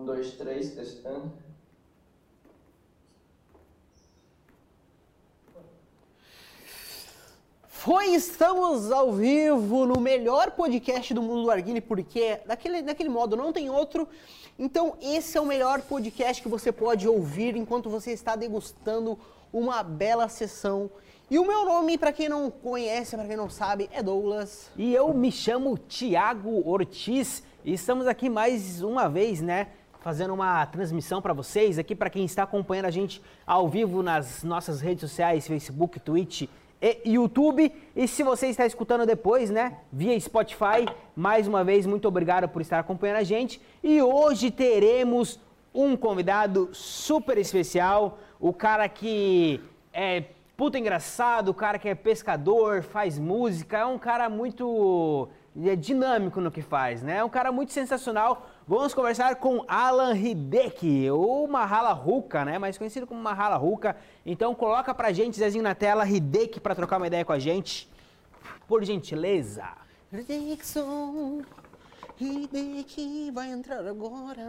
Um, dois, três, testando. Foi, estamos ao vivo no melhor podcast do mundo do Arguile, porque daquele, daquele modo não tem outro. Então, esse é o melhor podcast que você pode ouvir enquanto você está degustando uma bela sessão. E o meu nome, para quem não conhece, para quem não sabe, é Douglas. E eu me chamo Tiago Ortiz e estamos aqui mais uma vez, né? Fazendo uma transmissão para vocês, aqui para quem está acompanhando a gente ao vivo nas nossas redes sociais, Facebook, Twitch e YouTube. E se você está escutando depois, né, via Spotify, mais uma vez, muito obrigado por estar acompanhando a gente. E hoje teremos um convidado super especial, o cara que é puta engraçado, o cara que é pescador, faz música, é um cara muito é dinâmico no que faz, né? É um cara muito sensacional. Vamos conversar com Alan Hideki, ou Mahala Ruka, né? Mais conhecido como Mahala Ruka. Então coloca pra gente, Zezinho, na tela, Hideki, pra trocar uma ideia com a gente. Por gentileza. Redexon, Hideki vai entrar agora.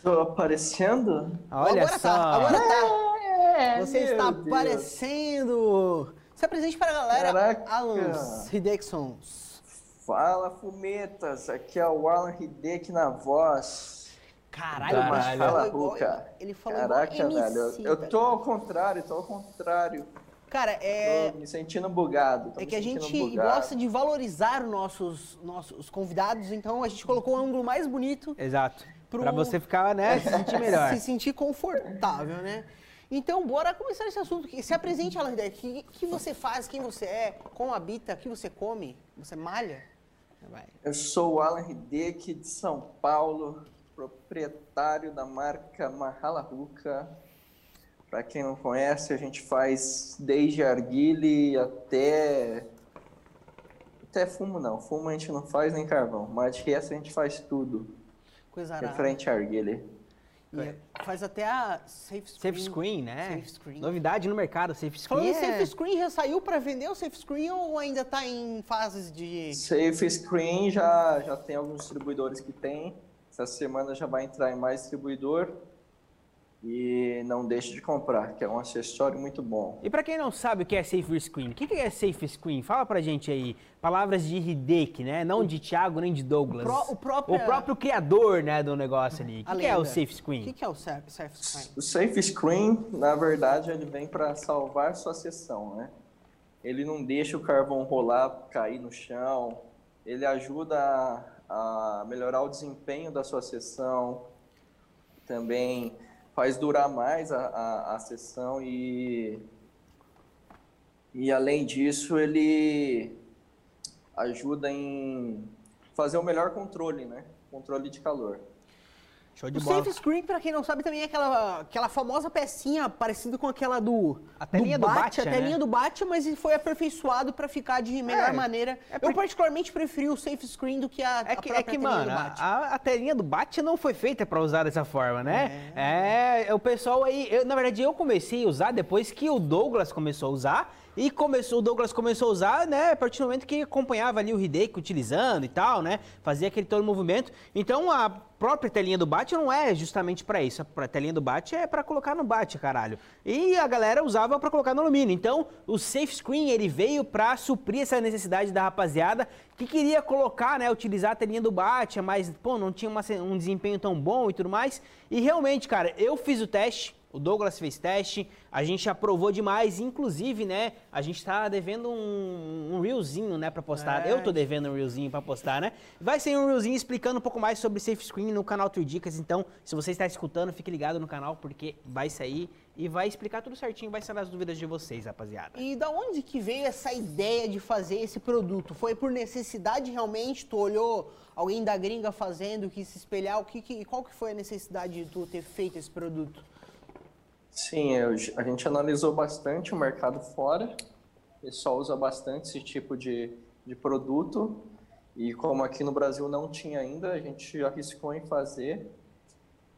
Tô aparecendo? Olha agora só. tá, agora tá. É, Você meu está Deus. aparecendo. Se apresente para a galera, Caraca. Alan Hidexons. Fala, fumetas. Aqui é o Alan Hideki na voz. Caralho, Caralho. mas Fala, ele falou Caraca, igual velho. MC, Eu, eu velho. tô ao contrário, tô ao contrário. Cara, é, Tô me sentindo bugado. tô é que a gente bugado. gosta de valorizar os nossos, nossos convidados, então a gente colocou o ângulo mais bonito Exato. Pro- Pra você ficar, né, se sentir melhor. se sentir confortável, né? Então, bora começar esse assunto. Se apresente, Alan Hideki. O que, que você faz, quem você é, como habita, o que você come, você malha? Vai. Eu sou o Alan Hideki de São Paulo, proprietário da marca Mahala Ruka. Para quem não conhece, a gente faz desde arguile até até fumo não, fumo a gente não faz nem carvão, mas de resto a gente faz tudo Coisa arada. referente a arguile. E faz até a safe screen. Safe screen, né? Safe screen. Novidade no mercado, safe screen. Falando é- safe screen, já saiu para vender o safe screen ou ainda tá em fases de... Safe Screen já, já tem alguns distribuidores que tem. Essa semana já vai entrar em mais distribuidor. E não deixe de comprar, que é um acessório muito bom. E pra quem não sabe o que é safe screen, o que é safe screen? Fala pra gente aí. Palavras de Hideki, né? Não de Thiago nem de Douglas. O pró- o próprio- O próprio criador, né, do negócio ali. O que, que é o safe O screen? que, que é o safe, safe screen? O Safe Screen, na verdade, ele vem para salvar sua sessão, né? Ele não deixa o carvão rolar, cair no chão. Ele ajuda a, a melhorar o desempenho da sua sessão. Também faz durar mais a, a, a sessão e e além disso ele ajuda em fazer o melhor controle, né? Controle de calor. Show de O bola. safe screen, pra quem não sabe, também é aquela, aquela famosa pecinha parecida com aquela do. A telinha do Batman, A telinha né? do Batman, mas foi aperfeiçoado pra ficar de melhor É, maneira. é Eu, particularmente, preferi o safe screen do que a, É a que, própria é que telinha mano, do a, a- a telinha do Batman não foi feita pra usar dessa forma, né? É, o pessoal aí, eu, na verdade eu comecei a usar depois que o Douglas começou a usar e começou, o Douglas começou a usar, né, a partir do momento que acompanhava ali o Hideki utilizando e tal, né? Fazia aquele todo movimento. Então a própria telinha do Batman não é justamente pra isso. A telinha do Batman é pra colocar no Batman, caralho. E a galera usava pra colocar no alumínio. Então, o Safe Screen, ele veio pra suprir essa necessidade da rapaziada que queria colocar, né, utilizar a telinha do Batman, mas, pô, não tinha uma um desempenho tão bom e tudo mais. E realmente, cara, eu fiz o teste, o Douglas fez teste, a gente aprovou demais, inclusive, né, a gente tá devendo um, um reelzinho, né, pra postar. É. Eu tô devendo um reelzinho pra postar, né? Vai ser um reelzinho explicando um pouco mais sobre Safe Screen no canal Tui Dicas, então, se você está escutando, fique ligado no canal, porque vai sair e vai explicar tudo certinho, vai sanar as dúvidas de vocês, rapaziada. E da onde que veio essa ideia de fazer esse produto? Foi por necessidade realmente? Tu olhou alguém da gringa fazendo, quis se espelhar? O que, que- qual que foi a necessidade de tu ter feito esse produto? Sim, eu- a gente analisou bastante o mercado fora. O pessoal usa bastante esse tipo de, de produto. E como aqui no Brasil não tinha ainda, a gente arriscou em fazer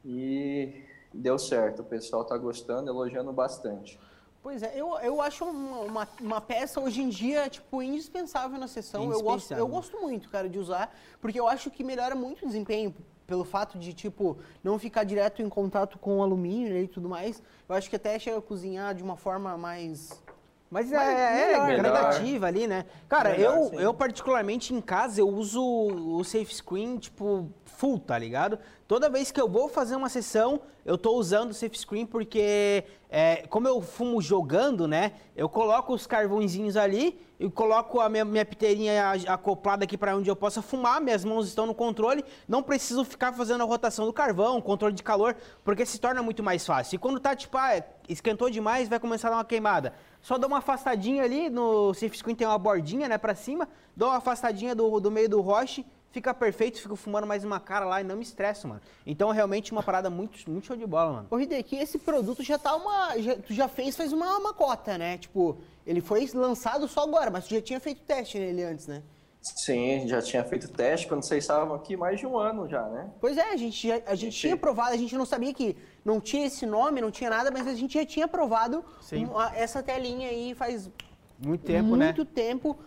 e deu certo. O pessoal está gostando, elogiando bastante. Pois é, eu, eu acho uma, uma, uma peça hoje em dia, tipo, indispensável na sessão. Eu gosto, eu Indispensável. gosto muito, cara, de usar, porque eu acho que melhora muito o desempenho. Pelo fato de, tipo, não ficar direto em contato com o alumínio né, e tudo mais, eu acho que até chega a cozinhar de uma forma mais mas é, é, é melhor. gradativa ali, né? Cara, Melhor, eu, sim. eu particularmente em casa, eu uso o safe screen, tipo, full, tá ligado? Toda vez que eu vou fazer uma sessão, eu tô usando o safe screen porque, é, como eu fumo jogando, né? Eu coloco os carvõezinhos ali e coloco a minha, minha piteirinha acoplada aqui para onde eu possa fumar, minhas mãos estão no controle, não preciso ficar fazendo a rotação do carvão, controle de calor, porque se torna muito mais fácil. E quando tá, tipo, ah, esquentou demais, vai começar a dar uma queimada. Só dou uma afastadinha ali, no safe screen tem uma bordinha, né, pra cima, dou uma afastadinha do, do meio do roche, fica perfeito, fico fumando mais uma cara lá e não me estresso, mano. Então, realmente, uma parada muito, muito show de bola, mano. Ô, Hideki, esse produto já tá uma. Já, tu já fez faz uma, uma cota, né? Tipo, ele foi lançado só agora, mas tu já tinha feito teste nele antes, né? Sim, já tinha feito teste quando vocês estavam aqui mais de um ano já, né? Pois é, a gente, já, a gente Sim. tinha provado, a gente não sabia que não tinha esse nome, não tinha nada, mas a gente já tinha provado Sim. uma- essa telinha aí faz Muito tempo, né? muito tempo.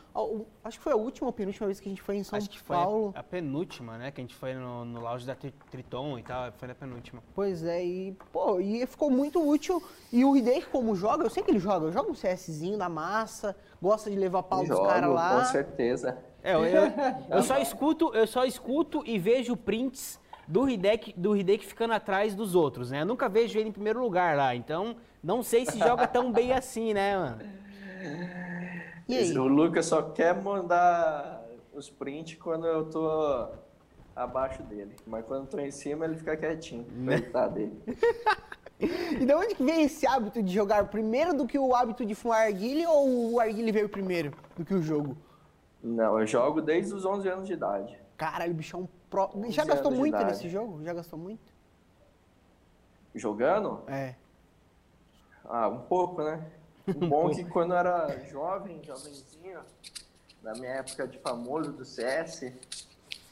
Acho que foi a última ou penúltima vez que a gente foi em São Acho que foi Paulo. a, a penúltima, né? Que a gente foi no, no lounge da Tri- Triton e tal, foi na penúltima. Pois é, e, pô, e ficou muito útil. E o Hideki, como joga, eu sei que ele joga, joga um CSzinho da massa, gosta de levar pau dos caras lá. com certeza. É, eu, eu, eu só escuto, eu só escuto e vejo prints do Hideki, do Hideki ficando atrás dos outros, né? Eu nunca vejo ele em primeiro lugar lá, então não sei se joga tão bem assim, né, mano? E aí? O Lucas só quer mandar os prints quando eu tô abaixo dele. Mas quando eu tô em cima, ele fica quietinho. Né? Coitado dele. E de onde que veio esse hábito de jogar primeiro do que o hábito de fumar arguile ou o arguile veio primeiro do que o jogo? Não, eu jogo desde os 11 anos de idade. Caralho, o bichão pro... 11 Já gastou muito nesse jogo? Já gastou muito? Jogando? É. Ah, um pouco, né? O bom é que quando eu era jovem, jovenzinho, na minha época de famoso do CS,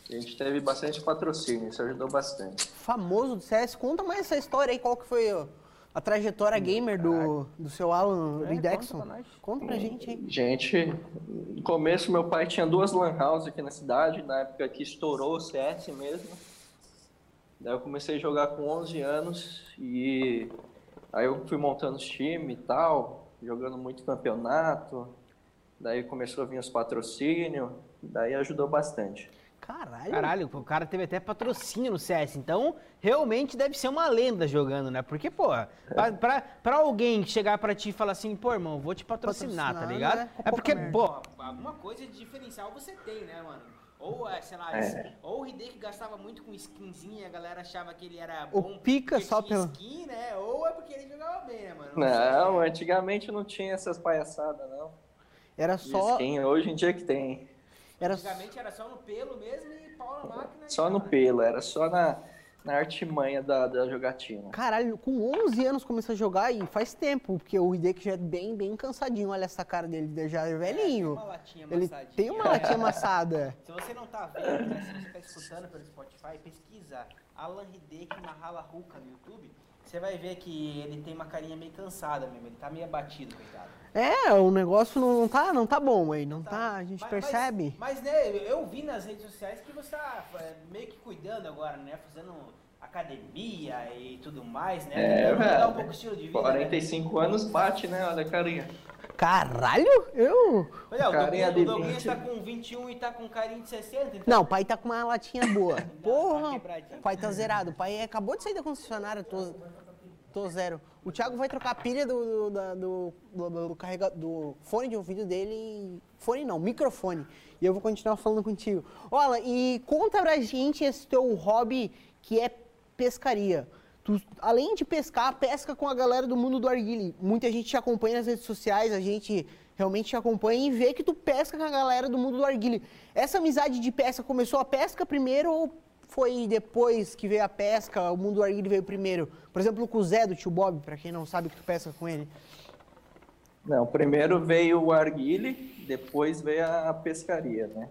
a gente teve bastante patrocínio, isso ajudou bastante. Famoso do CS, conta mais essa história aí, qual que foi a trajetória gamer do, do seu Alan É, Ridexon? conta pra nós. Conta pra gente aí. Gente, no começo meu pai tinha duas lan houses aqui na cidade, na época que estourou o CS mesmo. Daí eu comecei a jogar com 11 anos e aí eu fui montando os times e tal, jogando muito campeonato. Daí começou a vir os patrocínios, daí ajudou bastante. Caralho. Caralho, o cara teve até patrocínio no CS, então realmente deve ser uma lenda jogando, né? Porque, pô, pra, pra, pra alguém chegar pra ti e falar assim, pô, irmão, vou te patrocinar, tá Patrocinar, ligado? né? É porque, pô, alguma coisa de diferencial você tem, né, mano? Ou, é, sei lá, É. ou o Hideki gastava muito com skinzinha e a galera achava que ele era O bom pica porque só tinha pela- skin, né? Ou é porque ele jogava bem, né, mano? Não, antigamente não tinha essas palhaçadas, não. Era só. skin, hoje em dia que tem. Era Antigamente era só no pelo mesmo e pau na máquina. Só no cara. pelo, era só na, na artimanha da, da jogatina. Caralho, com 11 anos começou a jogar e faz tempo, porque o Hideki já é bem, bem cansadinho. Olha essa cara dele, ele já é velhinho. uma latinha ele amassadinha. tem uma latinha amassada. Se você não tá vendo, né, se você tá escutando pelo Spotify, pesquisa Alan Hideki Mahala Ruka no YouTube, você vai ver que ele tem uma carinha meio cansada mesmo, ele tá meio abatido, coitado. É, o negócio não, tá, não tá bom aí, não tá, a gente Mas- percebe. Mas, mas, né, eu vi nas redes sociais que você tá é, meio que cuidando agora, né, fazendo academia e tudo mais, né? É, mudar velho. um pouco o estilo de vida. né? 45 anos bate, né? Olha a carinha. Caralho, eu... Pois é, o Carinha o 20. tá com 21 e tá com carinha de 60, então Não, o pai tá com uma latinha boa. Porra, quebradinho. o pai tá zerado. O pai acabou de sair da concessionária, tô, tô zero. O Thiago vai trocar a pilha do, do, do, do, do, carrega- do fone de ouvido dele. Fone não, microfone. E eu vou continuar falando contigo. Olha, e conta pra gente esse teu hobby que é pescaria. Tu, além de pescar, pesca com a galera do mundo do arguile. Muita gente te acompanha nas redes sociais, a gente realmente te acompanha e vê que tu pesca com a galera do mundo do arguile. Essa amizade de pesca começou a pesca primeiro ou foi depois que veio a pesca, o mundo do arguile veio primeiro? Por exemplo, com o Zé do tio Bob, pra quem não sabe que tu pesca com ele. Não, primeiro veio o arguile, depois veio a pescaria, né?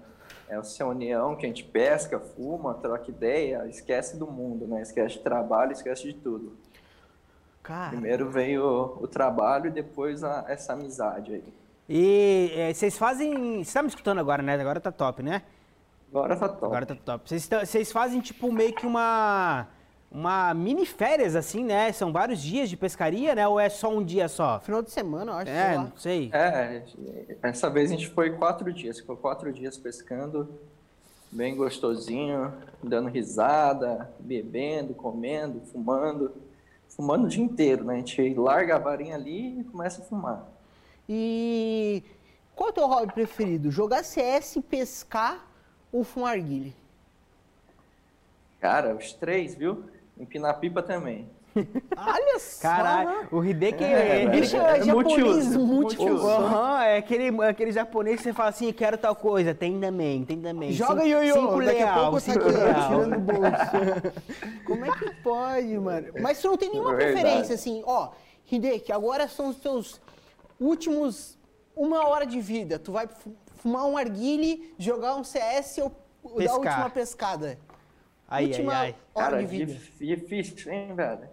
É essa união que a gente pesca, fuma, troca ideia, esquece do mundo, né? Esquece de trabalho, esquece de tudo. Cara, Primeiro veio o, o trabalho e depois a- essa amizade aí. E é, vocês fazem. Você tá me escutando agora, né? Agora tá top, né? Agora tá top. Agora tá top. Vocês, vocês fazem tipo meio que uma uma mini férias assim, né? São vários dias de pescaria, né? Ou é só um dia só? Final de semana, eu acho, É, não sei. É, essa vez a gente foi quatro dias, ficou quatro dias pescando, bem gostosinho, dando risada, bebendo, comendo, fumando, fumando o dia inteiro, né? A gente larga a varinha ali e começa a fumar. E qual é o teu hobby preferido? Jogar CS, pescar ou fumar arguile? Cara, os três, viu? Empinar pipa também. Olha só! Caralho, o Hideki É, é. Bicho é é japonês, multiuso, multiuso. multiuso. Aham, é aquele, aquele japonês que você fala assim, quero tal coisa, tem também, tem também. Joga ioiô, cinco daqui a leal, pouco tá cinco leal. tirando o bolso. Como é que pode, mano? Mas tu não tem nenhuma Verdade. preferência, assim, ó, Hideki, agora são os teus últimos uma hora de vida. Tu vai fu- fumar um arguile, jogar um CS ou dar a Pescar. última pescada? Ai, última ai, ai. hora Cara, de vida. difícil, hein, velho?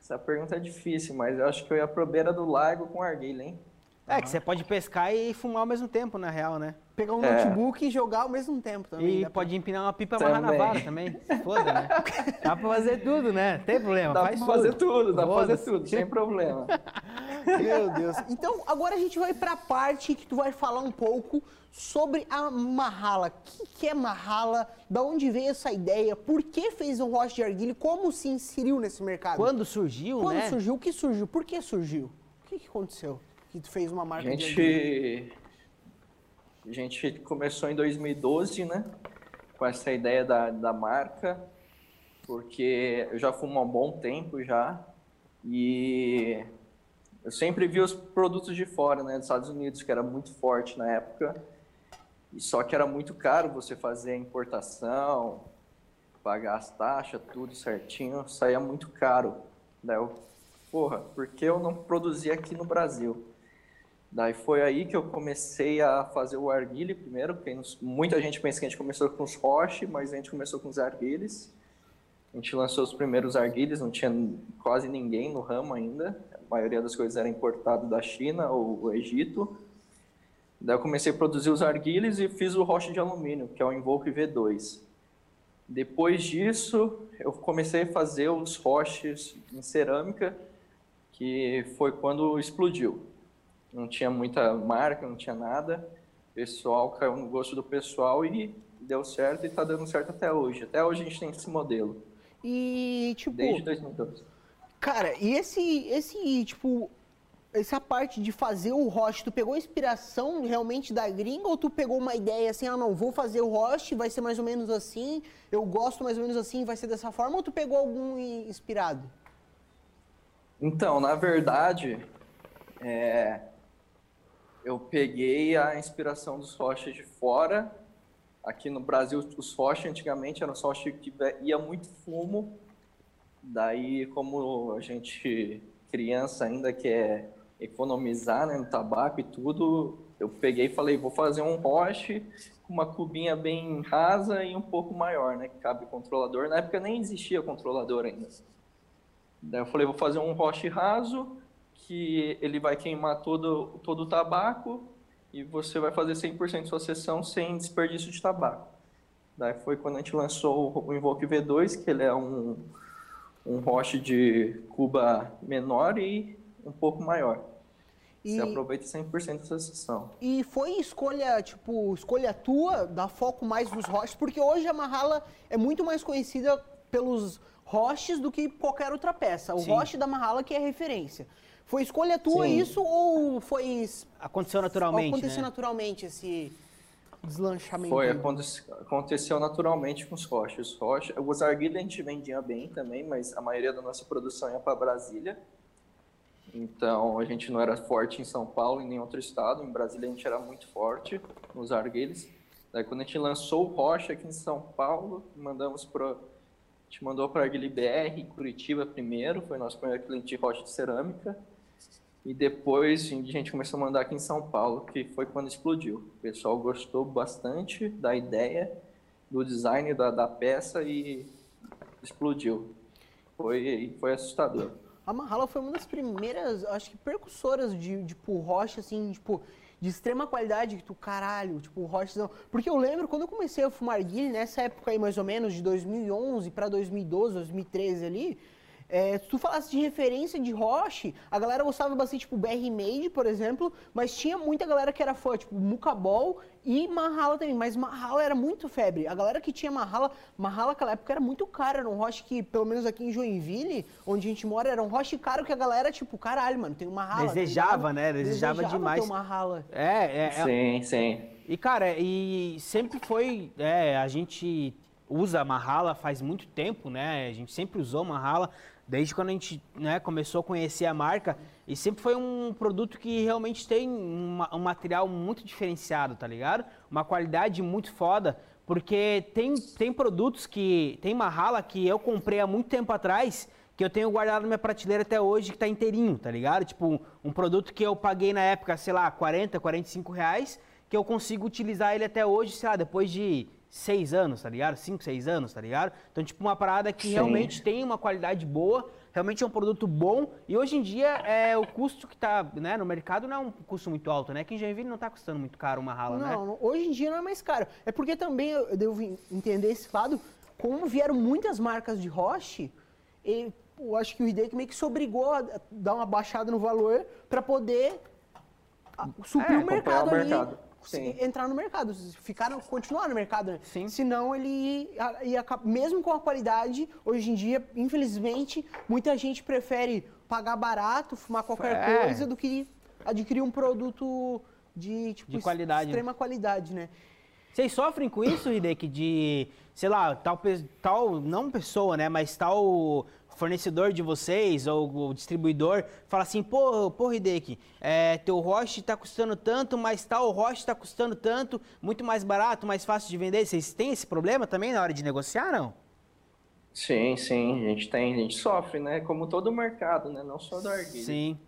Essa pergunta é difícil, mas eu acho que eu ia pro beira do lago com arguilha, hein? É que você pode pescar e fumar ao mesmo tempo, na real, né? Pegar um É. notebook e jogar ao mesmo tempo também. E pra- pode empinar uma pipa e amarrar na Também. vara também. Foda, né? Dá pra fazer tudo, né? Tem problema, Dá faz pra fazer tudo. tudo, dá pra fazer tudo, sem problema. Meu Deus. Então, agora a gente vai pra parte que tu vai falar um pouco sobre a Mahala. O que, que é Mahala? Da onde veio essa ideia? Por que fez um rocha de arguilha? Como se inseriu nesse mercado? Quando surgiu, Quando né? surgiu? O que surgiu? Por que surgiu? O que, que aconteceu? Que tu fez uma marca de arguilha? A gente começou em 2012, né? Com essa ideia da, da marca, porque eu já fumo há um bom tempo já. E eu sempre vi os produtos de fora, né? Dos Estados Unidos, que era muito forte na época. E só que era muito caro você fazer a importação, pagar as taxas, tudo certinho, saía muito caro. Daí eu, porra, por que eu não produzia aqui no Brasil? Daí foi aí que eu comecei a fazer o arguile primeiro, porque muita gente pensa que a gente começou com os roche, mas a gente começou com os arguiles. A gente lançou os primeiros arguiles, não tinha quase ninguém no ramo ainda. A maioria das coisas era importado da China ou o Egito. Daí eu comecei a produzir os arguiles e fiz o roche de alumínio, que é o Invoke V2. Depois disso, eu comecei a fazer os roches em cerâmica, que foi quando explodiu. Não tinha muita marca, não tinha nada. O pessoal caiu no gosto do pessoal e deu certo e está dando certo até hoje. Até hoje a gente tem esse modelo, E, tipo, desde 2012. cara, e esse, esse, tipo, essa parte de fazer o roche, tu pegou inspiração realmente da gringa ou tu pegou uma ideia assim, ah não, vou fazer o roche, vai ser mais ou menos assim, eu gosto mais ou menos assim, vai ser dessa forma, ou tu pegou algum inspirado? Então, na verdade, é, eu peguei a inspiração dos rochas de fora. Aqui no Brasil, os rochas antigamente eram só que ia muito fumo. Daí, como a gente, criança ainda, quer economizar né, no tabaco e tudo, eu peguei e falei, vou fazer um roche com uma cubinha bem rasa e um pouco maior, né? Que cabe controlador. Na época nem existia controlador ainda. Daí eu falei, vou fazer um roche raso, que ele vai queimar todo, todo o tabaco e você vai fazer 100% de sua sessão sem desperdício de tabaco. Daí foi quando a gente lançou o Invoke V2, que ele é um, um roche de cuba menor e um pouco maior. E, Você aproveita 100% da sua sessão. e foi escolha, tipo, escolha tua, dar foco mais nos roches, porque hoje a Mahala é muito mais conhecida pelos roches do que qualquer outra peça. O Sim. roche da Mahala que é referência. Foi escolha tua Sim. isso ou foi Aconteceu naturalmente, aconteceu né? naturalmente esse deslanchamento? Foi, aconteceu naturalmente com os roches. Os roches, os arguilhas a gente vendia bem também, mas a maioria da nossa produção ia para Brasília. Então a gente não era forte em São Paulo, em nenhum outro estado. Em Brasília a gente era muito forte nos arguilhos. Daí quando a gente lançou o rocha aqui em São Paulo, mandamos para a gente mandou para a Arguile BR, Curitiba primeiro, foi nosso primeiro cliente de rocha de cerâmica. E depois a gente começou a mandar aqui em São Paulo, que foi quando explodiu. O pessoal gostou bastante da ideia, do design da, da peça e explodiu. Foi, foi assustador. A Mahala foi uma das primeiras, acho que, percussoras de, tipo, rocha, assim, tipo, de extrema qualidade que tu, caralho, tipo, rochas Porque eu lembro quando eu comecei a fumar guile, nessa época aí mais ou menos, de 2011 para 2012, 2013 ali, é, se tu falasse de referência de Roche, a galera gostava bastante, tipo, BR Made, por exemplo, mas tinha muita galera que era fã, tipo, Mucabol e Mahala também, mas Mahala era muito febre. A galera que tinha Mahala, Mahala naquela época era muito caro, era um Roche que, pelo menos aqui em Joinville, onde a gente mora, era um Roche caro que a galera, tipo, caralho, mano, tem uma Mahala. Desejava, tá né? Desejava, Desejava demais. Ter uma Mahala. É, é, é. Sim, sim. E, cara, e sempre foi, é, a gente usa Mahala faz muito tempo, né? A gente sempre usou Mahala desde quando a gente né, começou a conhecer a marca. E sempre foi um produto que realmente tem uma, um material muito diferenciado, tá ligado? Uma qualidade muito foda. Porque tem, tem produtos que. Tem Mahala que eu comprei há muito tempo atrás que eu tenho guardado na minha prateleira até hoje, que tá inteirinho, tá ligado? Tipo, um, um, produto que eu paguei na época, sei lá, 40, 45 reais, que eu consigo utilizar ele até hoje, sei lá, depois de seis anos, tá ligado? Cinco, seis anos, tá ligado? Então, tipo, uma parada que Sim. realmente tem uma qualidade boa, realmente é um produto bom. E hoje em dia, é, o custo que tá né, no mercado não é um custo muito alto, né? Que em Joinville não tá custando muito caro uma rala, não, né? Não, hoje em dia não é mais caro. É porque também eu devo entender esse lado, como vieram muitas marcas de Roche, e, eu acho que o Hideki meio que se obrigou a dar uma baixada no valor para poder suprir é, o mercado ali. Mercado. Sim. entrar no mercado, ficar, continuar no mercado. Né? Sim. Senão ele ia, ia, mesmo com a qualidade, hoje em dia, infelizmente, muita gente prefere pagar barato, fumar qualquer é. coisa, do que adquirir um produto de, tipo, de qualidade. extrema qualidade, né? Vocês sofrem com isso, Hideki, de, sei lá, tal, tal, não pessoa, né, mas tal fornecedor de vocês ou o distribuidor fala assim, pô, pô Hideki, é, teu roche está custando tanto, mas tal roche está custando tanto, muito mais barato, mais fácil de vender. Vocês têm esse problema também na hora de negociar, não? Sim, sim, a gente tem, a gente sofre, né? Como todo mercado, né? Não só do arguilha. Sim.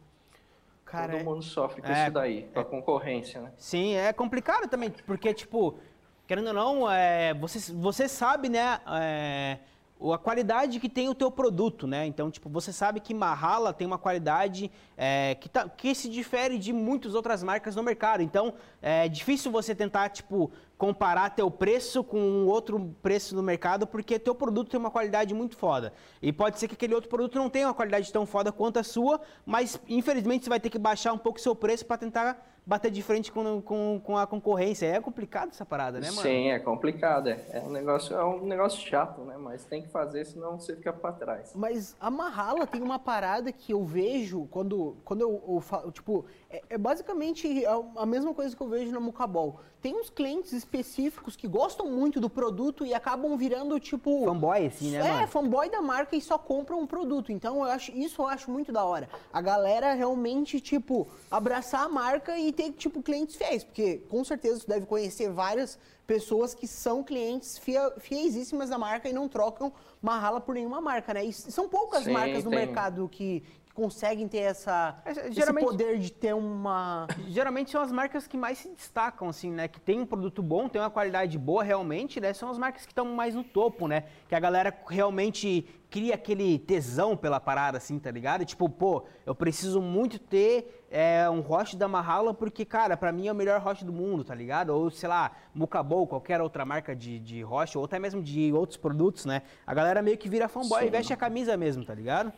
Cara, todo mundo sofre com é, isso daí, com a concorrência, né? Sim, é complicado também, porque, tipo, querendo ou não, é, você, você sabe, né? É, a qualidade que tem o teu produto, né? Então, tipo, você sabe que Mahala tem uma qualidade é, que, tá, que se difere de muitas outras marcas no mercado. Então, é difícil você tentar, tipo, comparar teu preço com outro preço no mercado, porque teu produto tem uma qualidade muito foda. E pode ser que aquele outro produto não tenha uma qualidade tão foda quanto a sua, mas infelizmente você vai ter que baixar um pouco seu preço para tentar bater de frente com, com, com, a concorrência. É complicado essa parada, né, mano? Sim, é complicado. É, é, um negócio, é um negócio chato, né? Mas tem que fazer, senão você fica para trás. Mas a Mahala tem uma parada que eu vejo quando, quando eu, eu falo, tipo, é, é, basicamente a mesma coisa que eu vejo na Mucabol. Tem uns clientes específicos que gostam muito do produto e acabam virando, tipo... Fanboy, assim, né, É, mano? fanboy da marca e só compram um produto. Então, eu acho, isso eu acho muito da hora. A galera realmente, tipo, abraçar a marca e ter, tipo, clientes fiéis. Porque, com certeza, você deve conhecer várias pessoas que são clientes fiéisíssimas da marca e não trocam uma rala por nenhuma marca, né? E são poucas Sim, marcas no tem. mercado que conseguem ter essa, é, esse poder de ter uma... Geralmente são as marcas que mais se destacam, assim, né? Que tem um produto bom, tem uma qualidade boa realmente, né? São as marcas que estão mais no topo, né? Que a galera realmente cria aquele tesão pela parada, assim, tá ligado? Tipo, pô, eu preciso muito ter é, um roche da Mahala porque, cara, pra mim é o melhor roche do mundo, tá ligado? Ou, sei lá, Mucabou, qualquer outra marca de, de roche, ou até mesmo de outros produtos, né? A galera meio que vira fanboy Sim. e veste a camisa mesmo, tá ligado?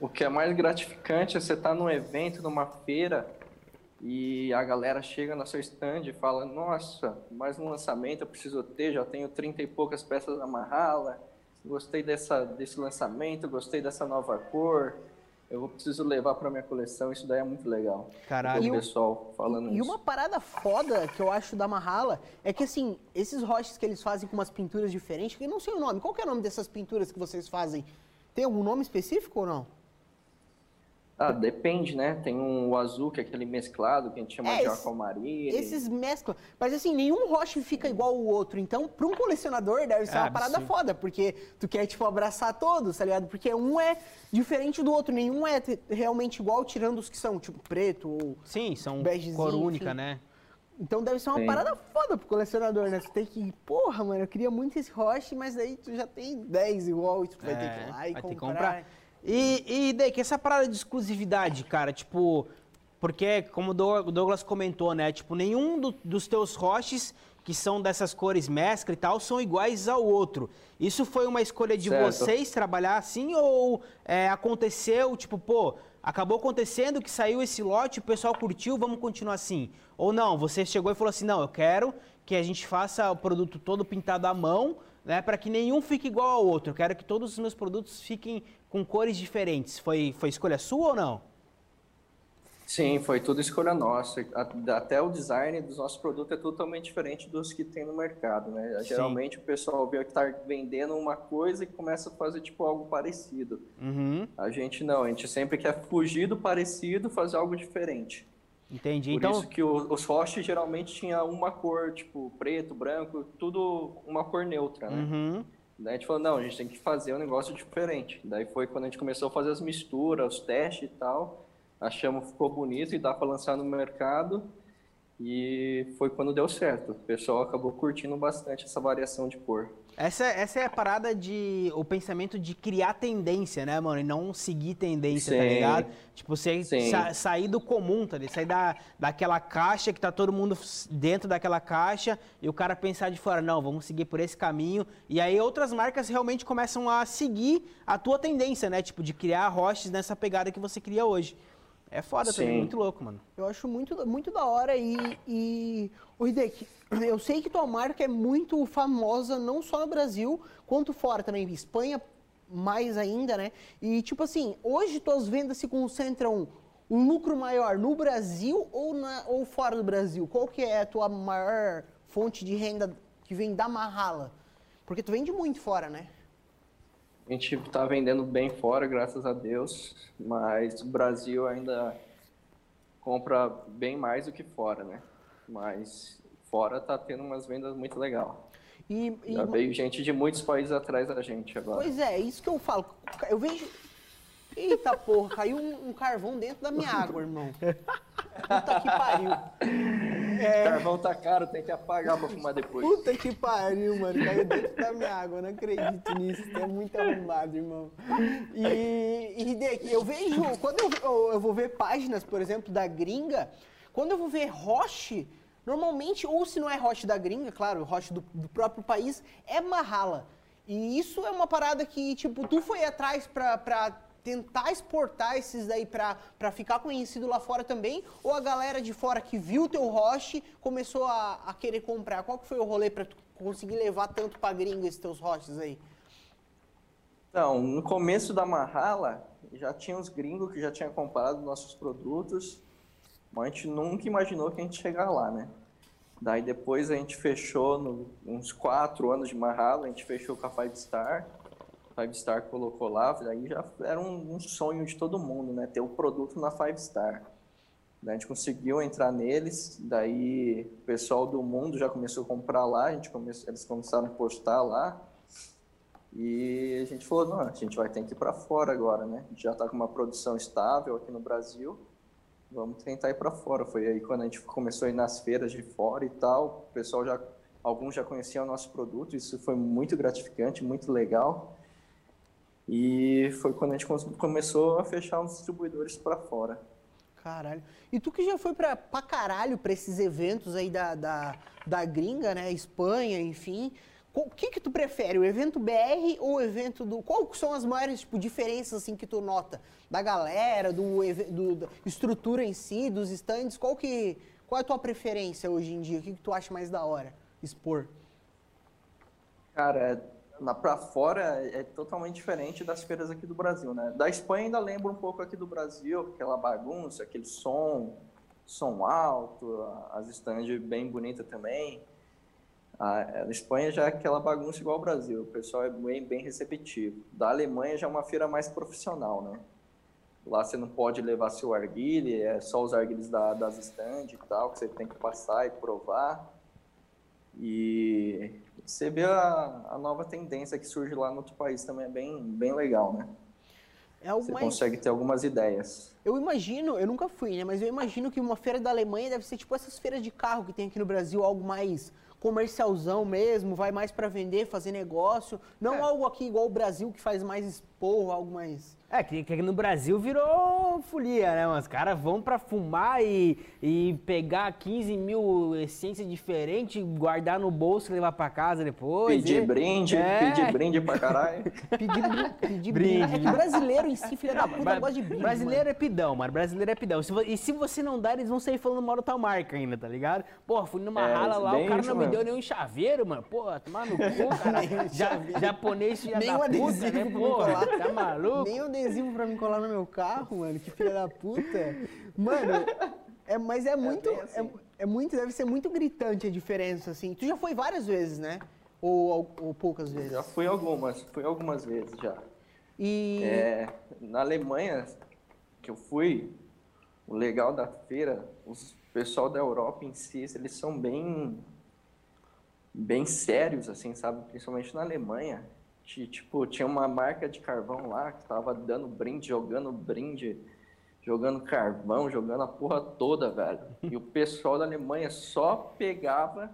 O que é mais gratificante é você estar tá num evento, numa feira, e a galera chega no seu stand e fala: Nossa, mais um lançamento eu preciso ter, já tenho 30 e poucas peças da Mahala, gostei dessa, desse lançamento, gostei dessa nova cor. Eu preciso levar para minha coleção, isso daí é muito legal. Caralho. O pessoal falando e isso. E uma parada foda que eu acho da Mahala é que, assim, esses roches que eles fazem com umas pinturas diferentes, que eu não sei o nome. Qual que é o nome dessas pinturas que vocês fazem? Tem algum nome específico ou não? Ah, depende, né? Tem um o azul, que é aquele mesclado, que a gente chama é, de aquamarine. Esses mesclam. Mas assim, nenhum roche fica igual ao outro. Então, para um colecionador, deve ser é, uma parada sim. foda, porque tu quer, tipo, abraçar todos, tá ligado? Porque um é diferente do outro, nenhum é realmente igual, tirando os que são, tipo, preto ou. Sim, são cor única, enfim. né? Então deve ser uma Sim. parada foda pro colecionador, né? Tu tem que, porra, mano, eu queria muito esse roche, mas daí tu já tem 10 igual e tu vai ter que ir lá e comprar. E, e daí, que essa parada de exclusividade, cara, tipo, Porque, como o Douglas comentou, né? Tipo, nenhum do, dos teus roches que são dessas cores mescla e tal, são iguais ao outro. Isso foi uma escolha de certo. vocês trabalhar assim ou é, aconteceu, tipo, pô, acabou acontecendo que saiu esse lote, o pessoal curtiu, vamos continuar assim? Ou não, você chegou e falou assim, não, eu quero que a gente faça o produto todo pintado à mão, né, para que nenhum fique igual ao outro. Eu quero que todos os meus produtos fiquem com cores diferentes. Foi, foi escolha sua ou não? Sim, foi tudo escolha nossa. Até o design dos nossos produtos é totalmente diferente dos que tem no mercado, né? Sim. Geralmente o pessoal vê que está vendendo uma coisa e começa a fazer tipo algo parecido. Uhum. A gente não, a gente sempre quer fugir do parecido, fazer algo diferente. Entendi. Por então... isso que o, os hosts geralmente tinha uma cor, tipo preto, branco, tudo uma cor neutra, né? Uhum. Daí a gente falou, não, a gente tem que fazer um negócio diferente. Daí foi quando a gente começou a fazer as misturas, os testes e tal achamos ficou bonito e dá para lançar no mercado. E foi quando deu certo. O pessoal acabou curtindo bastante essa variação de cor. Essa, essa é a parada de. O pensamento de criar tendência, né, mano? E não seguir tendência, tá Sim. tá ligado? Tipo, você sa sair do comum, tá ligado? Sair da, daquela caixa que tá todo mundo dentro daquela caixa e o cara pensar de fora, não, vamos seguir por esse caminho. E aí outras marcas realmente começam a seguir a tua tendência, né? Tipo, de criar roches nessa pegada que você cria hoje. É foda Sim. também, muito louco, mano. Eu acho muito, muito da hora e, e... O Hideki, eu sei que tua marca é muito famosa, não só no Brasil, quanto fora também. Espanha, mais ainda, né? E, tipo assim, hoje tuas vendas se concentram o lucro maior no Brasil ou, na, ou fora do Brasil? Qual que é a tua maior fonte de renda que vem da Marrala? Porque tu vende muito fora, né? A gente está vendendo bem fora, graças a Deus, mas o Brasil ainda compra bem mais do que fora, né? Mas fora está tendo umas vendas muito legal. E, e... Já veio gente de muitos países atrás da gente agora. Pois é, isso que eu falo. Eu vejo. Eita porra, caiu um, um carvão dentro da minha água, irmão. Puta que pariu. É... Carvão tá caro, tem que apagar pra fumar depois. Puta que pariu, mano. Caiu dentro da minha água. Não acredito nisso. Você é muito arrumado, irmão. E, e Hideki, eu vejo. Quando eu, eu, eu, vou ver páginas, por exemplo, da gringa, quando eu vou ver Roche, normalmente, ou se não é Roche da gringa, claro, Roche do, do próprio país, é Mahala. E isso é uma parada que, tipo, tu foi atrás pra, pra tentar exportar esses daí para ficar conhecido lá fora também? Ou a galera de fora que viu o teu roche começou a, a querer comprar? Qual que foi o rolê para conseguir levar tanto para gringo esses teus roches aí? Então, no começo da Marrala, já tinha os gringos que já tinham comprado nossos produtos, mas a gente nunca imaginou que a gente chegar lá, né? Daí depois a gente fechou, no, uns quatro anos de Marrala, a gente fechou com a Five Star, Five Star colocou lá, daí já era um, um, sonho de todo mundo, né? Ter o produto na Five Star. A gente conseguiu entrar neles, daí o pessoal do mundo já começou a comprar lá, a gente come... eles começaram a postar lá. E a gente falou, não, a gente vai ter que ir para fora agora, né? A gente já está com uma produção estável aqui no Brasil, vamos tentar ir para fora. Foi aí quando a gente começou a ir nas feiras de fora e tal, o pessoal já, alguns já conheciam o nosso produto, isso foi muito gratificante, muito legal. E foi quando a gente começou a fechar os distribuidores para fora. Caralho. E tu que já foi pra, pra caralho pra esses eventos aí da, da, da gringa, né? Espanha, enfim. O que que tu prefere, o evento BR ou o evento do... Qual são as maiores tipo, diferenças assim que tu nota? Da galera, do, do, da estrutura em si, dos stands? Qual que... Qual é a tua preferência hoje em dia? O que, que tu acha mais da hora expor? Cara, lá para fora é totalmente diferente das feiras aqui do Brasil, né? Da Espanha ainda lembra um pouco aqui do Brasil, aquela bagunça, aquele som, som alto, as stands bem bonitas também. A, Espanha já é aquela bagunça igual ao Brasil, o pessoal é bem, bem receptivo. Da Alemanha já é uma feira mais profissional, né? Lá você não pode levar seu arguile, é só os arguiles da, das stands e tal, que você tem que passar e provar. E você vê a, a nova tendência que surge lá no outro país também é bem, bem legal, né? É você mais... consegue ter algumas ideias. Eu imagino, eu nunca fui, né? Mas eu imagino que uma feira da Alemanha deve ser tipo essas feiras de carro que tem aqui no Brasil, algo mais comercialzão mesmo, vai mais para vender, fazer negócio. Não é. algo aqui igual o Brasil que faz mais expor, algo mais. É, que, que no Brasil virou folia, né? Os caras vão pra fumar e, e pegar 15 mil essências diferentes, guardar no bolso e levar pra casa depois. Pedir e... brinde, É. pedir brinde pra caralho. Pedir, pedir Brinde. brinde. É que brasileiro em si, filha da puta, Bra- gosta de brinde. Brasileiro é pidão, mano. Brasileiro é pidão. E se você não der, eles vão sair falando mal da tal marca ainda, tá ligado? Porra, fui numa É, rala lá, o cara não me mesmo. Deu nenhum chaveiro, mano. Porra, tomar no cu, cara. Já, japonês filha Nem da um puta, adesivo né? pra me Porra, colar. tá maluco? Nem um adesivo pra me colar no meu carro, mano. Que filha da puta. Mano, é, mas é muito. bem É, assim. é muito. Deve ser muito gritante a diferença, assim. Tu já foi várias vezes, né? Ou, ou poucas vezes? Já fui algumas, fui algumas vezes já. E. É, na Alemanha, que eu fui, o legal da feira, os pessoal da Europa em si, eles são bem bem sérios, assim, sabe? Principalmente na Alemanha. Ti- Tipo, tinha uma marca de carvão lá que tava dando brinde, jogando brinde, jogando carvão, jogando a porra toda, velho. E o pessoal da Alemanha só pegava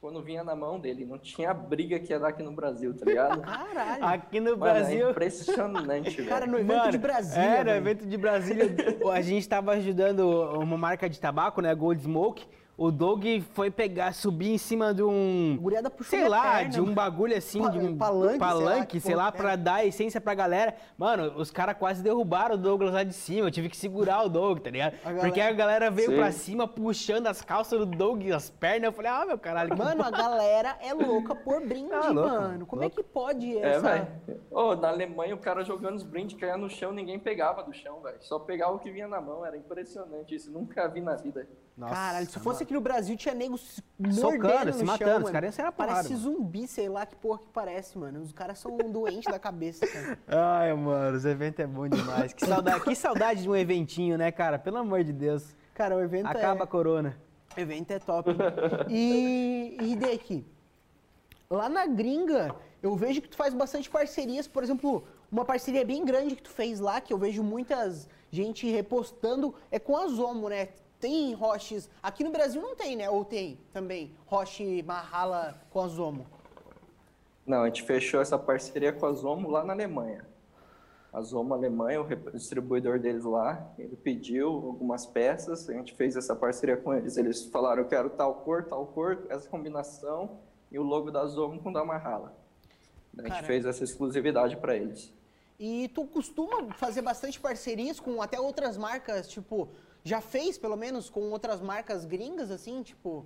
quando vinha na mão dele. Não tinha briga que ia dar aqui no Brasil, tá ligado? Caralho. Aqui no Mano, Brasil. é impressionante, velho. Cara, no evento de Brasília. É, no velho. evento de Brasília, a gente tava ajudando uma marca de tabaco, né, Gold Smoke. O Doug foi pegar, subir em cima de um. Guriada puxou Sei lá, perna, de um bagulho assim, Pa- de um palanque, sei lá, palanque, que sei lá, porra é. pra dar essência pra galera. Mano, os caras quase derrubaram o Douglas lá de cima. Eu tive que segurar o Doug, tá ligado? A galera- Porque a galera veio Sim. pra cima puxando as calças do Doug, as pernas. Eu falei, ah, meu caralho. Mano, a galera é louca por brinde, Ah, louco, mano. Como louco. é que pode É, essa... velho. Ô, na Alemanha, o cara jogando os brindes caia no chão, ninguém pegava do chão, velho. Só pegava o que vinha na mão. Era impressionante isso. Nunca vi na vida. Nossa, Caralho, se mano. Aqui no Brasil, tinha nego se Socando, mordendo se no matando, os caras porrada, Parece mano. zumbi, sei lá que porra que parece, mano. Os caras são doentes da cabeça, cara. Ai, mano, os eventos é bom demais. Que saudade, que saudade de um eventinho, né, cara? Pelo amor de Deus. Cara, o evento Acaba é... a corona. O evento é top. E, e Hideki, lá na gringa, eu vejo que tu faz bastante parcerias. Por exemplo, uma parceria bem grande que tu fez lá, que eu vejo muitas gente repostando, é com a Zomo, né? Tem roches... Aqui no Brasil não tem, né? Ou tem também roche Mahala com a Zomo. Não, a gente fechou essa parceria com a Zomo lá na Alemanha. A Zomo Alemanha, o distribuidor deles lá, ele pediu algumas peças, a gente fez essa parceria com eles. Eles falaram, eu quero tal cor, tal cor, essa combinação e o logo da Zomo com o da Mahala. A gente Caramba. fez essa exclusividade para eles. E tu costuma fazer bastante parcerias com até outras marcas, tipo, já fez pelo menos com outras marcas gringas, assim, tipo,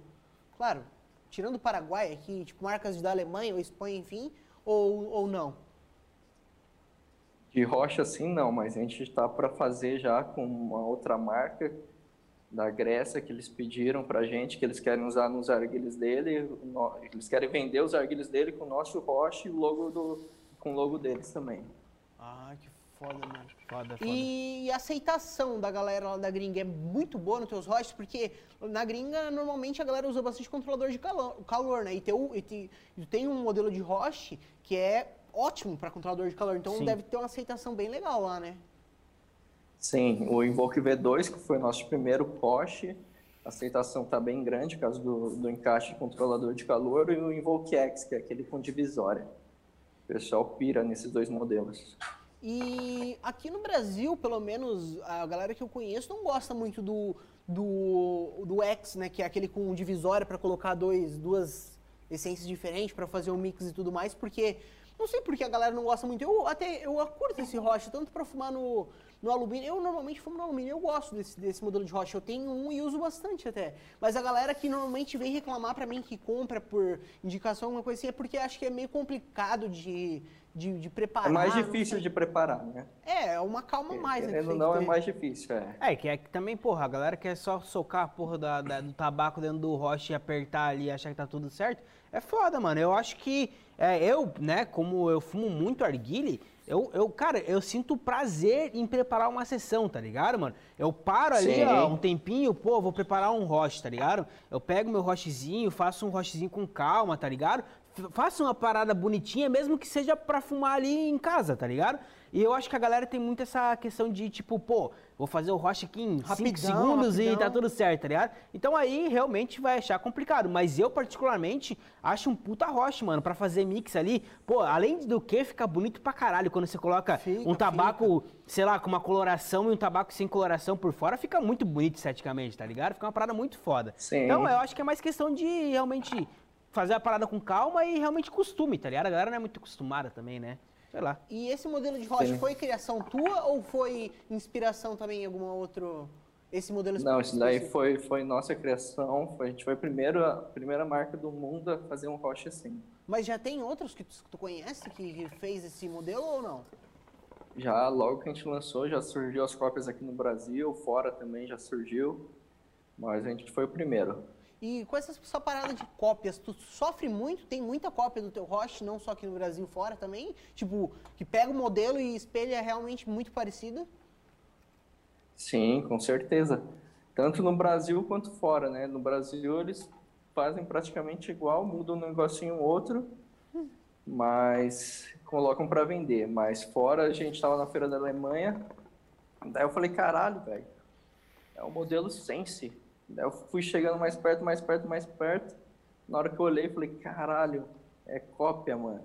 claro, tirando o Paraguai aqui, tipo, marcas da Alemanha ou Espanha, enfim, ou, ou não? De rocha, sim, não, mas a gente está para fazer já com uma outra marca da Grécia que eles pediram para a gente, que eles querem usar nos arguilhos dele, eles querem vender os arguilhos dele com o nosso rocha e logo do, com o logo deles também. Ah, que foda, mano. Foda, foda. E a aceitação da galera lá da gringa é muito boa nos teus roches, porque na gringa normalmente a galera usa bastante controlador de calor, calor né? E, teu, e te- e tu tem um modelo de roche que é ótimo para controlador de calor, então Sim. deve ter uma aceitação bem legal lá, né? Sim, o Invoke V2, que foi o nosso primeiro Porsche, a aceitação está bem grande, por causa do, do encaixe de controlador de calor, e o Invoke X, que é aquele com divisória. O pessoal pira nesses dois modelos. E aqui no Brasil, pelo menos, a galera que eu conheço não gosta muito do, do, do X, né? Que é aquele com divisória para colocar dois, duas essências diferentes para fazer o mix e tudo mais, porque não sei porque a galera não gosta muito. Eu até eu curto esse rocha, tanto para fumar no, no alumínio. Eu normalmente fumo no alumínio, eu gosto desse, desse modelo de rocha. Eu tenho um e uso bastante até. Mas a galera que normalmente vem reclamar para mim que compra por indicação, alguma coisa assim, é porque acho que é meio complicado de, de, de preparar. É mais difícil de preparar, né? É, é uma calma a mais, né? não, é mais difícil, é. É, que é que também, porra, a galera quer só socar a porra da, da- do tabaco dentro do roche e apertar ali e achar que tá tudo certo. É foda, mano. Eu acho que é, eu, né, como eu fumo muito arguile, eu, eu, cara, eu sinto prazer em preparar uma sessão, tá ligado, mano? Eu paro ali, Sim. ó, um tempinho, pô, vou preparar um roche, tá ligado? Eu pego meu rochezinho, faço um rochezinho com calma, tá ligado? F- Faço uma parada bonitinha, mesmo que seja pra fumar ali em casa, tá ligado? E eu acho que a galera tem muito essa questão de, tipo, pô, vou fazer o roche aqui em 5 Rapidão, segundos e tá rapidão. tudo certo, tá ligado? Então aí realmente vai achar complicado. Mas eu, particularmente, acho um puta roche, mano, pra fazer mix ali. Pô, além do que, fica bonito pra caralho quando você coloca Fica, um tabaco, sei lá, com uma coloração e um tabaco sem coloração por fora, fica muito bonito esteticamente, tá ligado? Fica uma parada muito foda. Sim. Então eu acho que é mais questão de realmente fazer a parada com calma e realmente costume, tá ligado? A galera não é muito acostumada também, né? Sei lá. E esse modelo de rocha Sim. foi criação tua ou foi inspiração também em alguma outro esse modelo Não, isso daí foi, foi nossa criação. Foi, a gente foi a primeira, a primeira marca do mundo a fazer um roche assim. Mas já tem outros que tu, tu conhece que fez esse modelo ou não? Já logo que a gente lançou, já surgiu as cópias aqui no Brasil, fora também já surgiu. Mas a gente foi o primeiro. E com essa sua parada de cópias, tu sofre muito? Tem muita cópia do teu roche, não só aqui no Brasil, fora também? Tipo, que pega o modelo e espelha realmente muito parecido? Sim, com certeza. Tanto no Brasil quanto fora, né? No Brasil eles fazem praticamente igual, mudam um negocinho ou outro, mas colocam para vender. Mas fora a gente estava na feira da Alemanha, daí eu falei, caralho, velho, é o modelo Sense. Daí eu fui chegando mais perto, mais perto, mais perto. Na hora que eu olhei, falei, caralho, é cópia, mano.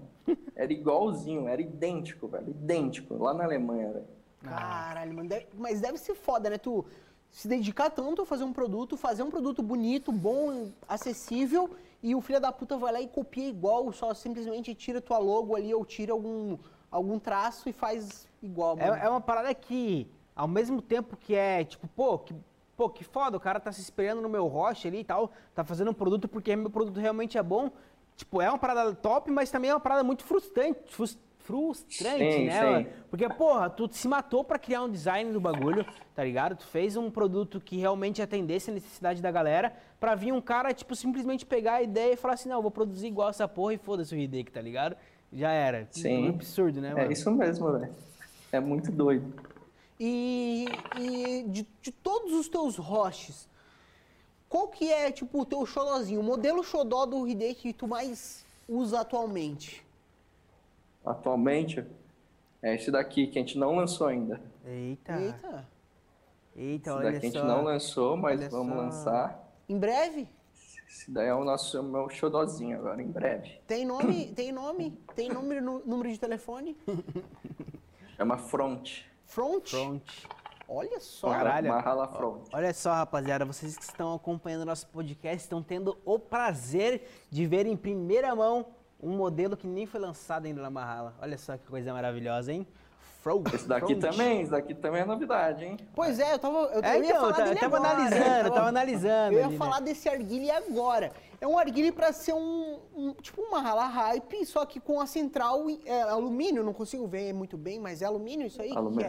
Era igualzinho, era idêntico, velho, idêntico, lá na Alemanha, velho. Caralho, mano. deve- mas deve ser foda, né? Tu se dedicar tanto a fazer um produto, fazer um produto bonito, bom, acessível, e o filho da puta vai lá e copia igual, só simplesmente tira tua logo ali ou tira algum, algum traço e faz igual, mano. É, é uma parada que, ao mesmo tempo que é, tipo, pô, que, pô, que foda, o cara tá se espelhando no meu roche ali e tal, tá fazendo um produto porque meu produto realmente é bom. Tipo, é uma parada top, mas também é uma parada muito frustrante, frus- frustrante, Sim, né, sim. Porque, porra, tu se matou pra criar um design do bagulho, tá ligado? Tu fez um produto que realmente atendesse a necessidade da galera, pra vir um cara, tipo, simplesmente pegar a ideia e falar assim, não, eu vou produzir igual essa porra e foda-se o Hideki, tá ligado? Já era. Sim. Um absurdo, né, mano? É isso mesmo, velho. É muito doido. E, e de, de todos os teus roches, qual que é, tipo, o teu xodózinho, o modelo xodó do Hideki que tu mais usa atualmente? Atualmente, é esse daqui que a gente não lançou ainda. Eita. Eita, Eita, Esse olha daqui a só. gente não lançou, mas Olha vamos só. lançar. em breve? Esse daí é o nosso é o meu xodózinho agora, em breve. Tem nome, tem nome, tem número, número de telefone? Chama Front. Front? Front. Olha só. Caralho. Marrala Front. Olha só, rapaziada, vocês que estão acompanhando nosso podcast estão tendo o prazer de ver em primeira mão um modelo que nem foi lançado ainda na Marrala. Olha só que coisa maravilhosa, hein? Front. Esse daqui Front. também, esse daqui também é novidade, hein? Pois é, eu tava. Eu, É, eu ia então, falar tá- dele tava agora. analisando, tava analisando Eu ia ali, né? falar desse arguile agora. É um arguile pra ser um, um- tipo uma rala hype, só que com a central é, alumínio. Não consigo ver muito bem, mas é alumínio isso aí? Alumínio.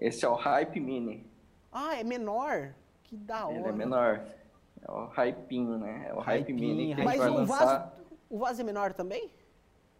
é? Esse é o Hype Mini. Ah, é menor. Que da hora. Ele é menor. É o Hypinho, né? É o Hype Mini que a Mas gente vai o lançar. vaso, o vaso é menor também?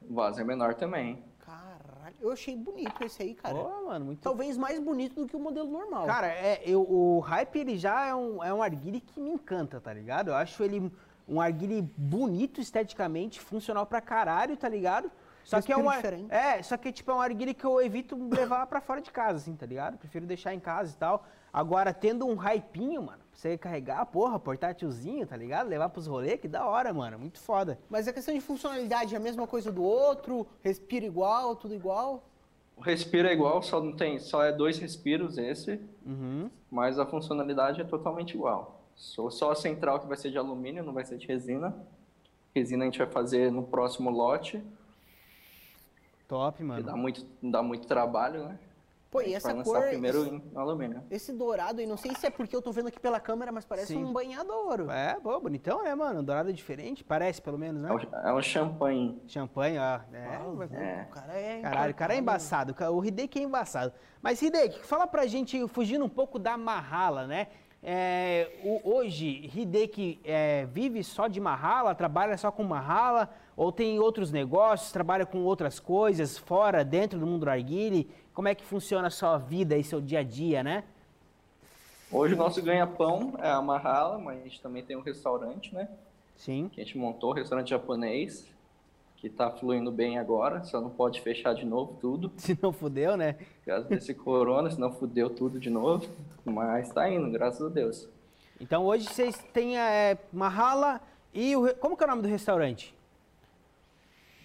O vaso é menor também. Caralho, eu achei bonito esse aí, cara. Pô, mano, muito Talvez mais bonito do que o modelo normal. Cara, é, eu, o hype ele já é um, é um arguile que me encanta, tá ligado? Eu acho ele um arguile bonito esteticamente, funcional pra caralho, tá ligado? Só que é um diferente. É, só que tipo é um arguile que eu evito levar pra fora de casa, assim, tá ligado? Prefiro deixar em casa e tal. Agora, tendo um hypinho, mano, pra você carregar, porra, portátilzinho, tá ligado? Levar pros rolês, que da hora, mano. Muito foda. Mas a questão de funcionalidade é a mesma coisa do outro? Respira igual, tudo igual? O respiro é igual, só não tem, só é dois respiros esse, Uhum. mas a funcionalidade é totalmente igual. Só, só a central que vai ser de alumínio, não vai ser de resina. Resina a gente vai fazer no próximo lote, Top, que mano. dá muito, dá muito trabalho, né? Pô, e essa vai lançar cor, primeiro esse, em alumínio. esse dourado aí, não sei se é porque eu tô vendo aqui pela câmera, mas parece Sim. um banhadouro. É, pô, bonitão, né, mano? Dourado é diferente, parece pelo menos, né? É um, é um champanhe. Champanhe, ó. É, Ah, vai- É. O cara é. Caralho, o cara é embaçado. O Hideki é embaçado. Mas, Hideki, fala pra gente, fugindo um pouco da Mahala, né? É, o- hoje, Hideki é, vive só de Mahala, trabalha só com Mahala, ou tem outros negócios, trabalha com outras coisas, fora, dentro do mundo do Arguile? Como é que funciona a sua vida e seu dia a dia, né? Hoje o nosso ganha-pão é a Mahala, mas a gente também tem um restaurante, né? Sim. Que a gente montou, um restaurante japonês, que tá fluindo bem agora, só não pode fechar de novo tudo. Se não fudeu, né? Causa desse corona, senão fudeu tudo de novo. Mas tá indo, graças a Deus. Então hoje vocês têm é, Mahala e o. Como que é o nome do restaurante?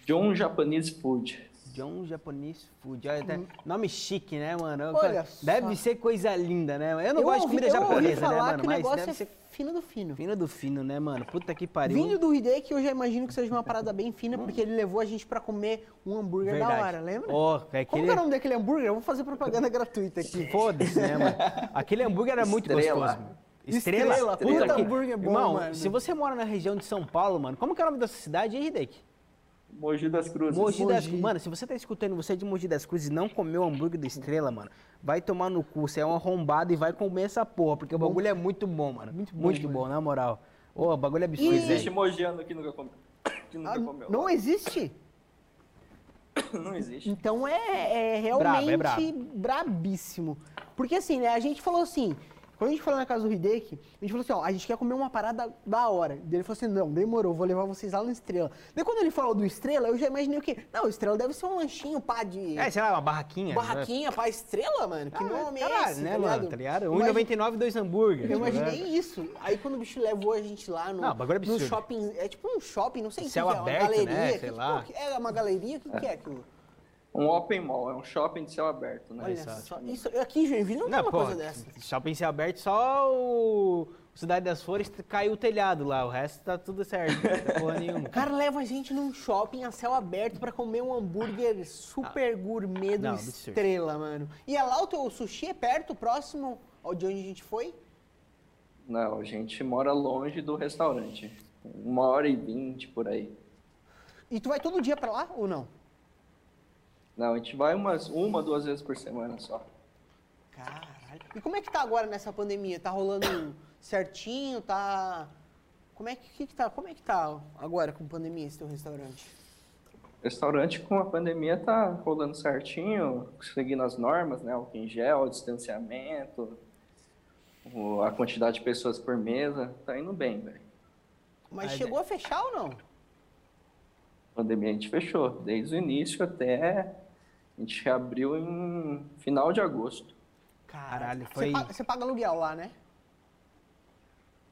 John Japanese Food. John Japanese Food. Olha, até nome chique, né, mano? Hum. Olha deve só. ser coisa linda, né? Eu não gosto de ouvi- comida eu ouvi japonesa, né, mano? que o Mas negócio deve é ser fino do fino. fino do fino, né, mano? Puta que pariu. Vindo do Hideki, eu já imagino que seja uma parada bem fina, porque ele levou a gente pra comer um hambúrguer da Verdade. hora, lembra? Ó, é Como aquele- que é o nome daquele hambúrguer? Eu vou fazer propaganda gratuita aqui. Foda-se, né, mano? Aquele hambúrguer era muito Estrela. gostoso. mano. Estrela, Estrela, puta hambúrguer bom, Irmão, mano. se você mora na região de São Paulo, mano, como que é o nome dessa cidade, hein, Hideki? Mogi das Cruzes. Mogi das Mogi. Mano, se você tá escutando, você é de Mogi das Cruzes e não comeu o hambúrguer do Estrela, mano, vai tomar no cu. Você é um arrombado e vai comer essa porra, porque o bagulho é muito bom, mano. Muito bom, muito bom na moral. Ô, o bagulho é absurdo. E- Existe velho. mogiano que nunca comeu. Que nunca Ah, comeu. não existe? Não existe. Então é, é Brabo, realmente é brabo. brabíssimo. Porque assim, né, a gente falou assim, quando a gente falou na casa do Hideki, a gente falou assim, ó, a gente quer comer uma parada da hora. Daí ele falou assim, não, demorou, vou levar vocês lá no Estrela. Daí quando ele falou do Estrela, eu já imaginei o quê? Não, o Estrela deve ser um lanchinho, pá, de É, sei lá, uma barraquinha. barraquinha, pá, Estrela, mano. Que né? nome é Caralho, esse, né, tá mano? Tá ligado? Imagi- 1,99 dois hambúrgueres. Eu tá imaginei isso. Aí quando o bicho levou a gente lá no, Não, é no shopping, é tipo um shopping, não sei o que que é, aberto, uma galeria. né? que Sei tipo, lá. que É uma galeria? O que, que é aquilo? Um open mall, é um shopping de céu aberto, né? Olha Exato. só, isso, aqui em Joinville não, tem uma pô, coisa dessa. shopping ser aberto, só o Cidade das Flores caiu o telhado lá, o resto tá tudo certo, não tem porra nenhuma. O cara leva a gente num shopping a céu aberto pra comer um hambúrguer super gourmet do Não. Estrela, mano. E é lá o teu sushi é perto, próximo ao de onde a gente foi? Não, a gente mora longe do restaurante. Uma hora e vinte por aí. E tu vai todo dia pra lá ou não? Não, a gente vai umas uma, duas vezes por semana só. Caralho. E como é que tá agora nessa pandemia? Tá rolando certinho? Tá. Como é que, que que tá? Como é que tá agora com pandemia esse teu restaurante? O restaurante com a pandemia tá rolando certinho, seguindo as normas, né? Álcool em gel, distanciamento, o- a quantidade de pessoas por mesa, tá indo bem, velho. Mas Aí, chegou a fechar ou não? A pandemia a gente fechou, desde o início até a gente reabriu em final de agosto. Caralho, Você foi- paga, você paga aluguel lá, né?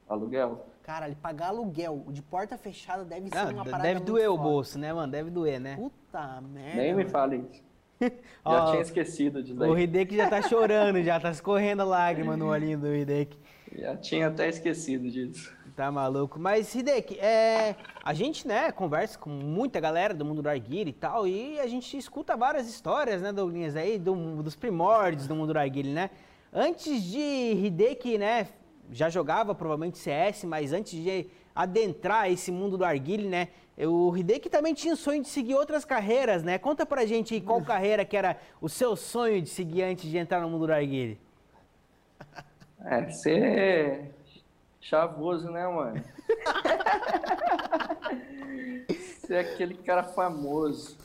Aluguel. Caralho, pagar aluguel de porta fechada deve ser Não, uma parada deve muito doer o foda. bolso, né, mano? Deve doer, né? Puta merda. Nem me mano. fale isso. Já tinha esquecido disso O daí. Hideki já tá chorando, já tá escorrendo a lágrima no olhinho do Hideki. Já tinha até esquecido disso. Tá maluco. Mas, Hideki, é, a gente, né, conversa com muita galera do mundo do Arguile e tal, e a gente escuta várias histórias, né, Douglas, aí, do- dos primórdios do mundo do Arguile, né? Antes de Hideki, né, já jogava provavelmente CS, mas antes de adentrar esse mundo do Arguile, né, o Hideki também tinha o sonho de seguir outras carreiras, né? Conta pra gente aí qual carreira que era o seu sonho de seguir antes de entrar no mundo do Arguile. É, ser chavoso, né, mano? ser aquele cara famoso.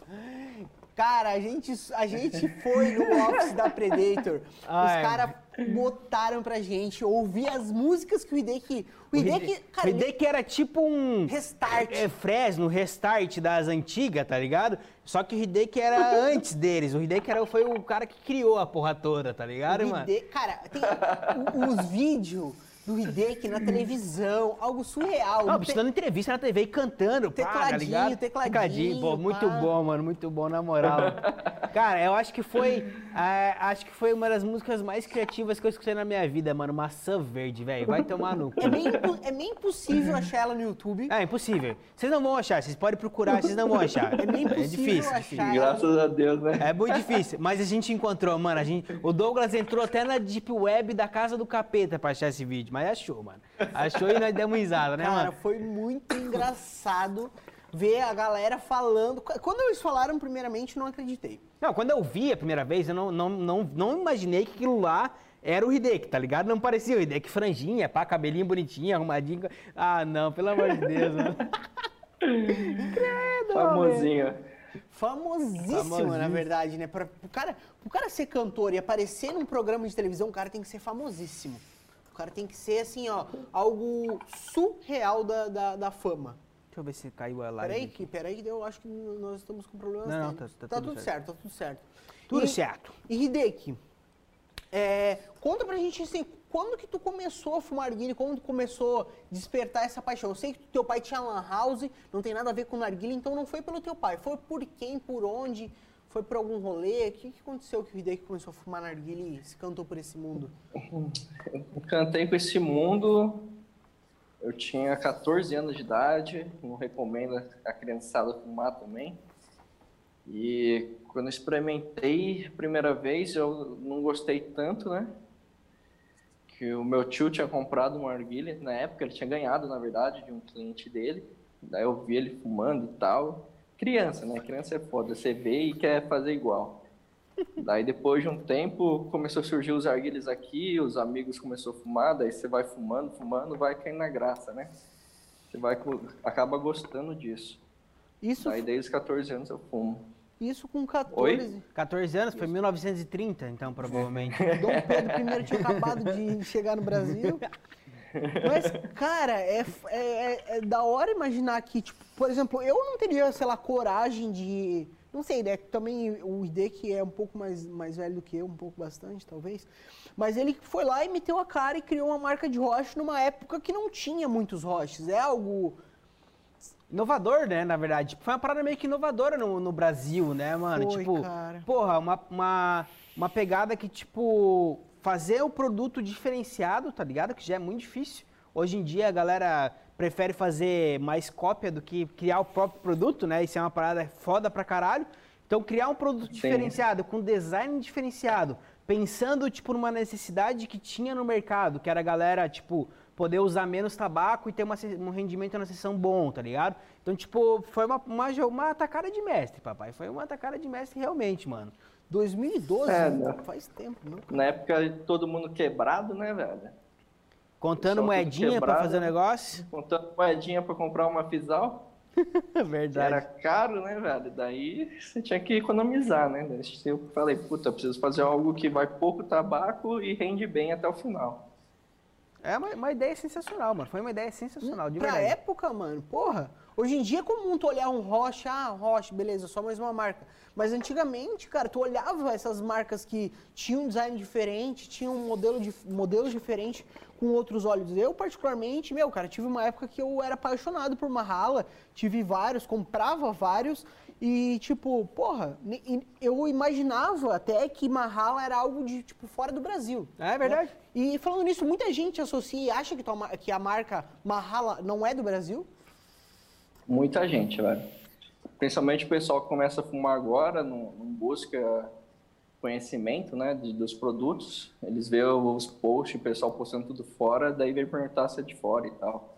Cara, a gente, a gente foi no office da Predator. Ai, Os caras botaram pra gente ouvir as músicas que o Hideki... O Hideki, cara, o Hideki era tipo um... Restart. É, Fresno, restart das antigas, tá ligado? Só que o Hideki era antes deles. O Hideki era, foi o cara que criou a porra toda, tá ligado, o mano? Cara, tem os vídeos do Hideki na televisão, algo surreal. Não, bicho tem- dando entrevista na TV e cantando, pá, tá Tecladinho, ligado? tecladinho, pô, muito pá. bom, mano, muito bom, na moral. Cara, eu acho que foi, é, acho que foi uma das músicas mais criativas que eu escutei na minha vida, mano, Maçã Verde, velho, vai tomar no cu. É bem, impo- é bem impossível achar ela no YouTube. É impossível. Vocês não vão achar, vocês podem procurar, vocês não vão achar. É bem É impossível difícil, achar. difícil. Graças a Deus, né? É muito difícil, mas a gente encontrou, mano. A gente, o Douglas entrou até na Deep Web da casa do capeta pra achar esse vídeo, mas achou, mano. Achou e nós demos risada, né, Cara, mano? foi muito engraçado ver a galera falando. Quando eles falaram, primeiramente, não acreditei. Não, quando eu vi a primeira vez, eu não, não, não, não imaginei que aquilo lá era o Hideki, tá ligado? Não parecia o Hideki franjinha, pá, cabelinho bonitinho, arrumadinho. Ah, não, pelo amor de Deus, mano. Famosinho. Famosíssimo, Famosíssimo. na verdade, né? Pra, pro, cara, pro cara ser cantor e aparecer num programa de televisão, o cara tem que ser famosíssimo. O cara tem que ser, assim, ó, algo surreal da, da, da fama. Deixa eu ver se caiu a live. Peraí, que, peraí, que eu acho que nós estamos com problemas Não, não, técnicos. tá- tá tudo tudo certo. tá tudo certo. Tudo E- certo. E Hideki, é, conta pra gente assim, quando que tu começou a fumar narguilha, quando tu começou a despertar essa paixão? Eu sei que teu pai tinha lan house, não tem nada a ver com narguilha, então não foi pelo teu pai, foi por quem, por onde, foi por algum rolê? O que, que aconteceu que o Hideki começou a fumar narguilha e se cantou por esse mundo? Encantei com esse mundo. Eu tinha 14 anos de idade, não recomendo a criançada fumar também. E quando eu experimentei a primeira vez, eu não gostei tanto, né? Que o meu tio tinha comprado uma arguilha, na época ele tinha ganhado, na verdade, de um cliente dele. Daí eu vi ele fumando e tal. Criança, né? Criança é foda, você vê e quer fazer igual. Daí depois de um tempo começou a surgir os arguilhas aqui, os amigos começaram a fumar, daí você vai fumando, fumando, vai caindo na graça, né? Você vai acaba gostando disso. Isso, Daí desde os 14 anos eu fumo. isso com 14. 14 anos, foi 1930, então, provavelmente. Dom Pedro I tinha acabado de chegar no Brasil. Mas, cara, é, é, é- é da hora imaginar que, tipo, por exemplo, eu não teria, sei lá, coragem de. Não sei, né? Também o ID, que é um pouco mais, mais velho do que eu, um pouco bastante, talvez. Mas ele foi lá e meteu a cara e criou uma marca de rocha numa época que não tinha muitos roches. É algo. Inovador, né, na verdade. Tipo, foi uma parada meio que inovadora no, no Brasil, né, mano? Foi, tipo, cara. porra, uma, uma, uma pegada que, tipo, fazer o produto diferenciado, tá ligado? Que já é muito difícil. Hoje em dia a galera prefere fazer mais cópia do que criar o próprio produto, né? Isso é uma parada foda pra caralho. Então, criar um produto diferenciado, com design diferenciado, pensando, tipo, numa necessidade que tinha no mercado, que era a galera, tipo, poder usar menos tabaco e ter uma um rendimento na sessão bom, tá ligado? Então, tipo, foi uma, uma, uma atacada de mestre, papai. Foi uma atacada de mestre realmente, mano. 2012, É, né? faz tempo, não? Na época todo mundo quebrado, né, velho? Contando moedinha pra quebrado, fazer o negócio. Contando moedinha pra comprar uma Fisal, Verdade. era caro, né, velho? Daí você tinha que economizar, né? Daí eu falei, puta, eu preciso fazer algo que vai pouco tabaco e rende bem até o final. É uma, uma ideia sensacional, mano. Foi uma ideia sensacional, de pra verdade. época, mano, porra. Hoje em dia é comum tu olhar um Roche, ah, Roche, beleza, só mais uma marca. Mas antigamente, cara, tu olhava essas marcas que tinham um design diferente, tinham um modelo de, modelos diferentes com outros olhos. Eu, particularmente, meu, cara, tive uma época que eu era apaixonado por Mahala, tive vários, comprava vários e, tipo, porra, eu imaginava até que Mahala era algo de, tipo, fora do Brasil. É verdade. né? E falando nisso, muita gente associa e acha que, tua que a marca Mahala não é do Brasil. Muita gente, velho. Principalmente o pessoal que começa a fumar agora, não, não busca conhecimento, né, de- dos produtos. Eles vê os posts, o pessoal postando tudo fora, daí vem perguntar se é de fora e tal.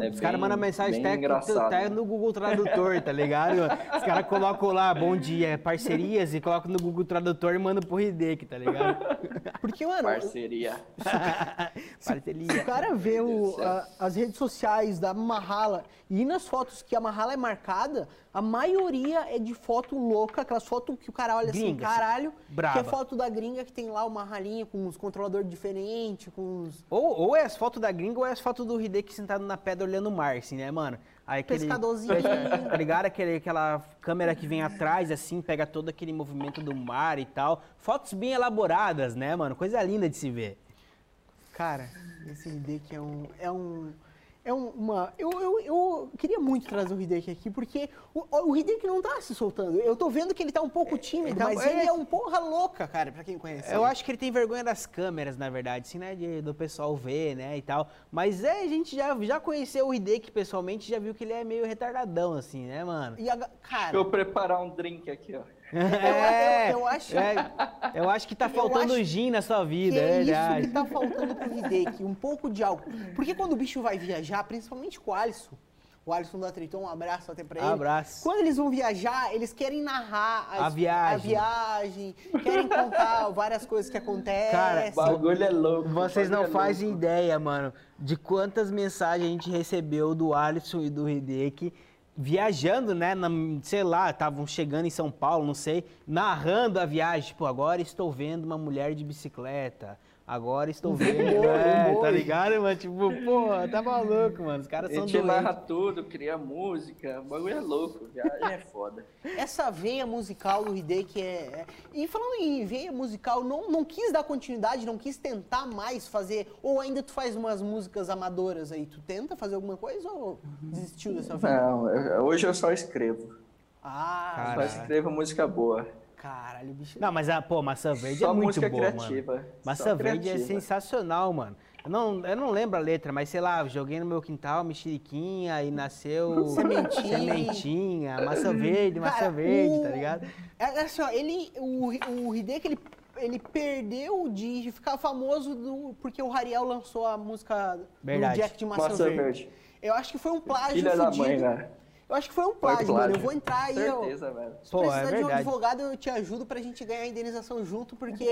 É Os caras mandam mensagem até, no Google Tradutor, tá ligado? Os caras colocam lá, bom dia, parcerias, e colocam no Google Tradutor e mandam pro Hideki, tá ligado? Porque, mano, Parceria. se o Parceria. cara vê o- Deus do céu. a- as redes sociais da Mahala e nas fotos que a Mahala é marcada, a maioria é de foto louca, aquelas fotos que o cara olha assim, Gringa, assim, caralho, braba. que é foto da gringa que tem lá uma ralinha com uns controladores diferentes, com uns... Ou, ou é as fotos da gringa ou é as fotos do Hideki sentado na pedra olhando o mar, assim, né, mano? Aí aquele, Pescadorzinho. Tá ligado? Aquele, aquela câmera que vem atrás, assim, pega todo aquele movimento do mar e tal. Fotos bem elaboradas, né, mano? Coisa linda de se ver. Cara, esse Hideki é um. É um. É um- uma. Eu, eu, eu queria muito trazer o Hideki aqui, porque o, o Hideki não tá se soltando. Eu tô vendo que ele tá um pouco tímido, tá- mas é- ele é um porra louca, cara, pra quem conhece. Eu ele. acho que ele tem vergonha das câmeras, na verdade, assim, né? de- do pessoal ver, né, e tal. Mas é, a gente já, já conheceu o Hideki pessoalmente, já viu que ele é meio retardadão, assim, né, mano? E a, cara, Deixa eu preparar um drink aqui, ó. É, eu- eu acho- é, eu acho que tá faltando acho gin na sua vida, que é é isso verdade. que tá faltando pro Hideki, um pouco de álcool. Porque quando o bicho vai viajar, principalmente com o Alisson, o Alisson da Triton, um abraço até pra ele. Abraço. Quando eles vão viajar, eles querem narrar A viagem. a viagem, querem contar várias coisas que acontecem. Cara, O bagulho é louco. Vocês não é fazem louco. ideia, mano, de quantas mensagens a gente recebeu do Alisson e do Hideki viajando, né? na- sei lá, estavam chegando em São Paulo, não sei, narrando a viagem. Tipo, agora estou vendo uma mulher de bicicleta. Agora estou vendo. é, tá ligado, mano? Tipo, pô, tá maluco, mano. Os caras A são gente narra tudo, cria música, o bagulho é louco, viagem é foda. Essa veia musical do Hideki é, é- E falando em veia musical, não, não quis dar continuidade, não quis tentar mais fazer. Ou ainda tu faz umas músicas amadoras aí? Tu tenta fazer alguma coisa ou desistiu dessa veia? Não, hoje eu só escrevo. Ah, Cara. Só escrevo música boa. Caralho, bicho. Não, mas a, pô, maçã verde Só é muito música boa, criativa, mano. só Maçã verde é criativa. sensacional, mano. Eu não, eu não lembro a letra, mas sei lá, joguei no meu quintal mexeriquinha e nasceu Sementinha. sementinha, maçã verde, maçã Cara, verde, o- tá ligado? É, é assim, ó, ele, o, o Hideki, ele, ele perdeu de ficar famoso do, porque o Rariel lançou a música Verdade. do Jack de Maçã, Maçã Verde. verde. Eu acho que foi um plágio Filha da fudido. mãe, né? Eu acho que foi um Foi plágio, mano. Eu plágio. vou entrar aí, ó. Certeza, velho. Se Pô, é precisar de um verdade. advogado, eu te ajudo pra gente ganhar a indenização junto, porque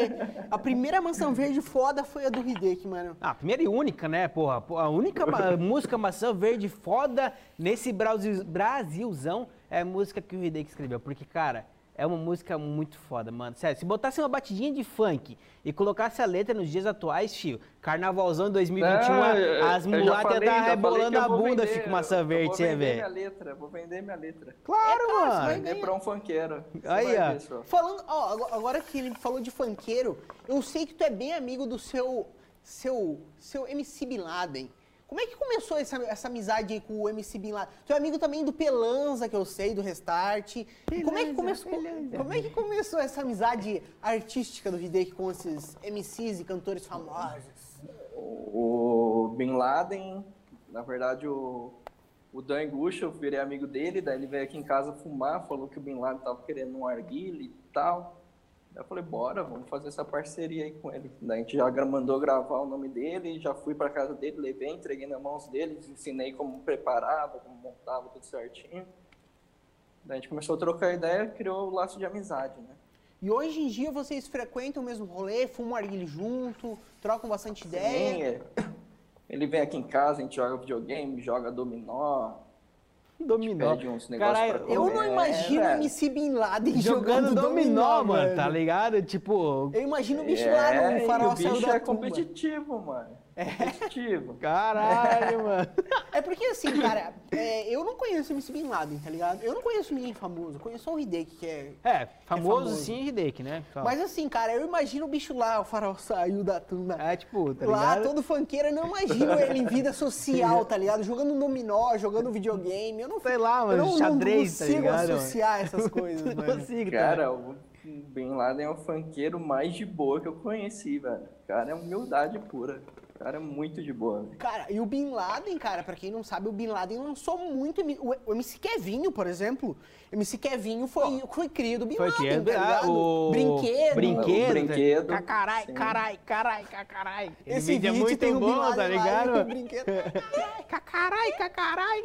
a primeira maçã verde foda foi a do Hideki, mano. Ah, a primeira e única, né, porra? A única ma- música maçã verde foda nesse Brasil, Brasilzão é a música que o Hideki escreveu. Porque, cara, é uma música muito foda, mano. Sério, se botasse uma batidinha de funk e colocasse a letra nos dias atuais, tio, Carnavalzão 2021, Não, a- eu- as mulatas já falei rebolando a vou bunda, vender, fica maçã verde, vou você vender vê. minha letra, vou vender minha letra. Claro, É, mano. vai Vender pra um funkeiro. Aí, ó. ver. Falando, ó, agora- agora que ele falou de funkeiro, eu sei que tu é bem amigo do seu, seu, seu MC Bin Laden. Como é que começou essa, essa amizade aí com o MC Bin Laden? Tu é amigo também do Pelanza, que eu sei, do Restart. como, é que começou, como é que começou essa amizade artística do Hideki com esses MCs e cantores famosos? O Bin Laden, na verdade, o, o Dan Gush, eu virei amigo dele, daí ele veio aqui em casa fumar, falou que o Bin Laden tava querendo um arguile e tal. Eu falei, bora, vamos fazer essa parceria aí com ele. Daí a gente já mandou gravar o nome dele, já fui pra casa dele, levei, entreguei nas mãos dele, ensinei como preparava, como montava tudo certinho. Daí a gente começou a trocar ideia, criou o laço de amizade, né? E hoje em dia vocês frequentam o mesmo rolê, fumam arguile junto, trocam bastante ideia. Sim, é. Ele vem aqui em casa, a gente joga videogame, joga dominó, Dominó. pra Eu não imagino o velho. MC Bin Laden Jogando jogando, dominó, mano, mano. tá ligado? Tipo, Eu imagino o bicho é, lá no farol o saiu bicho da é tumba. competitivo, mano. Competitivo. caralho, mano. É porque assim, cara, é, eu não conheço o MC Bin Laden, tá ligado? Eu não conheço ninguém famoso, eu conheço só o Hideki, que é... É, famoso, famoso. sim, Hideki, né? Fala. Mas assim, cara, eu imagino o bicho lá, o farol saiu da tumba. É, tipo, tá lá, ligado? todo funkeiro, eu não imagino ele em vida social, tá ligado? Jogando dominó, jogando videogame, eu não Sei lá, eu mano, não, xadrez, tá não consigo ligado, mano? associar essas coisas, Não mano. consigo, Cara, o Bin Laden é o funkeiro mais de boa que eu conheci, velho. O cara é humildade pura. O cara é muito de boa. velho. Cara, e o Bin Laden, cara, pra quem não sabe, o Bin Laden lançou muito. O MC Kevinho, por exemplo. O MC Kevinho foi, foi cria do Bin Foi Laden, criado, tá ah, ligado? o... Brinquedo. Brinquedo. O brinquedo, Ca- Carai, carai, carai, ca- carai. Esse vídeo é muito tem o Bin bom, Laden tá lá, ligado? o brinquedo. Ca- Carai, ca- carai.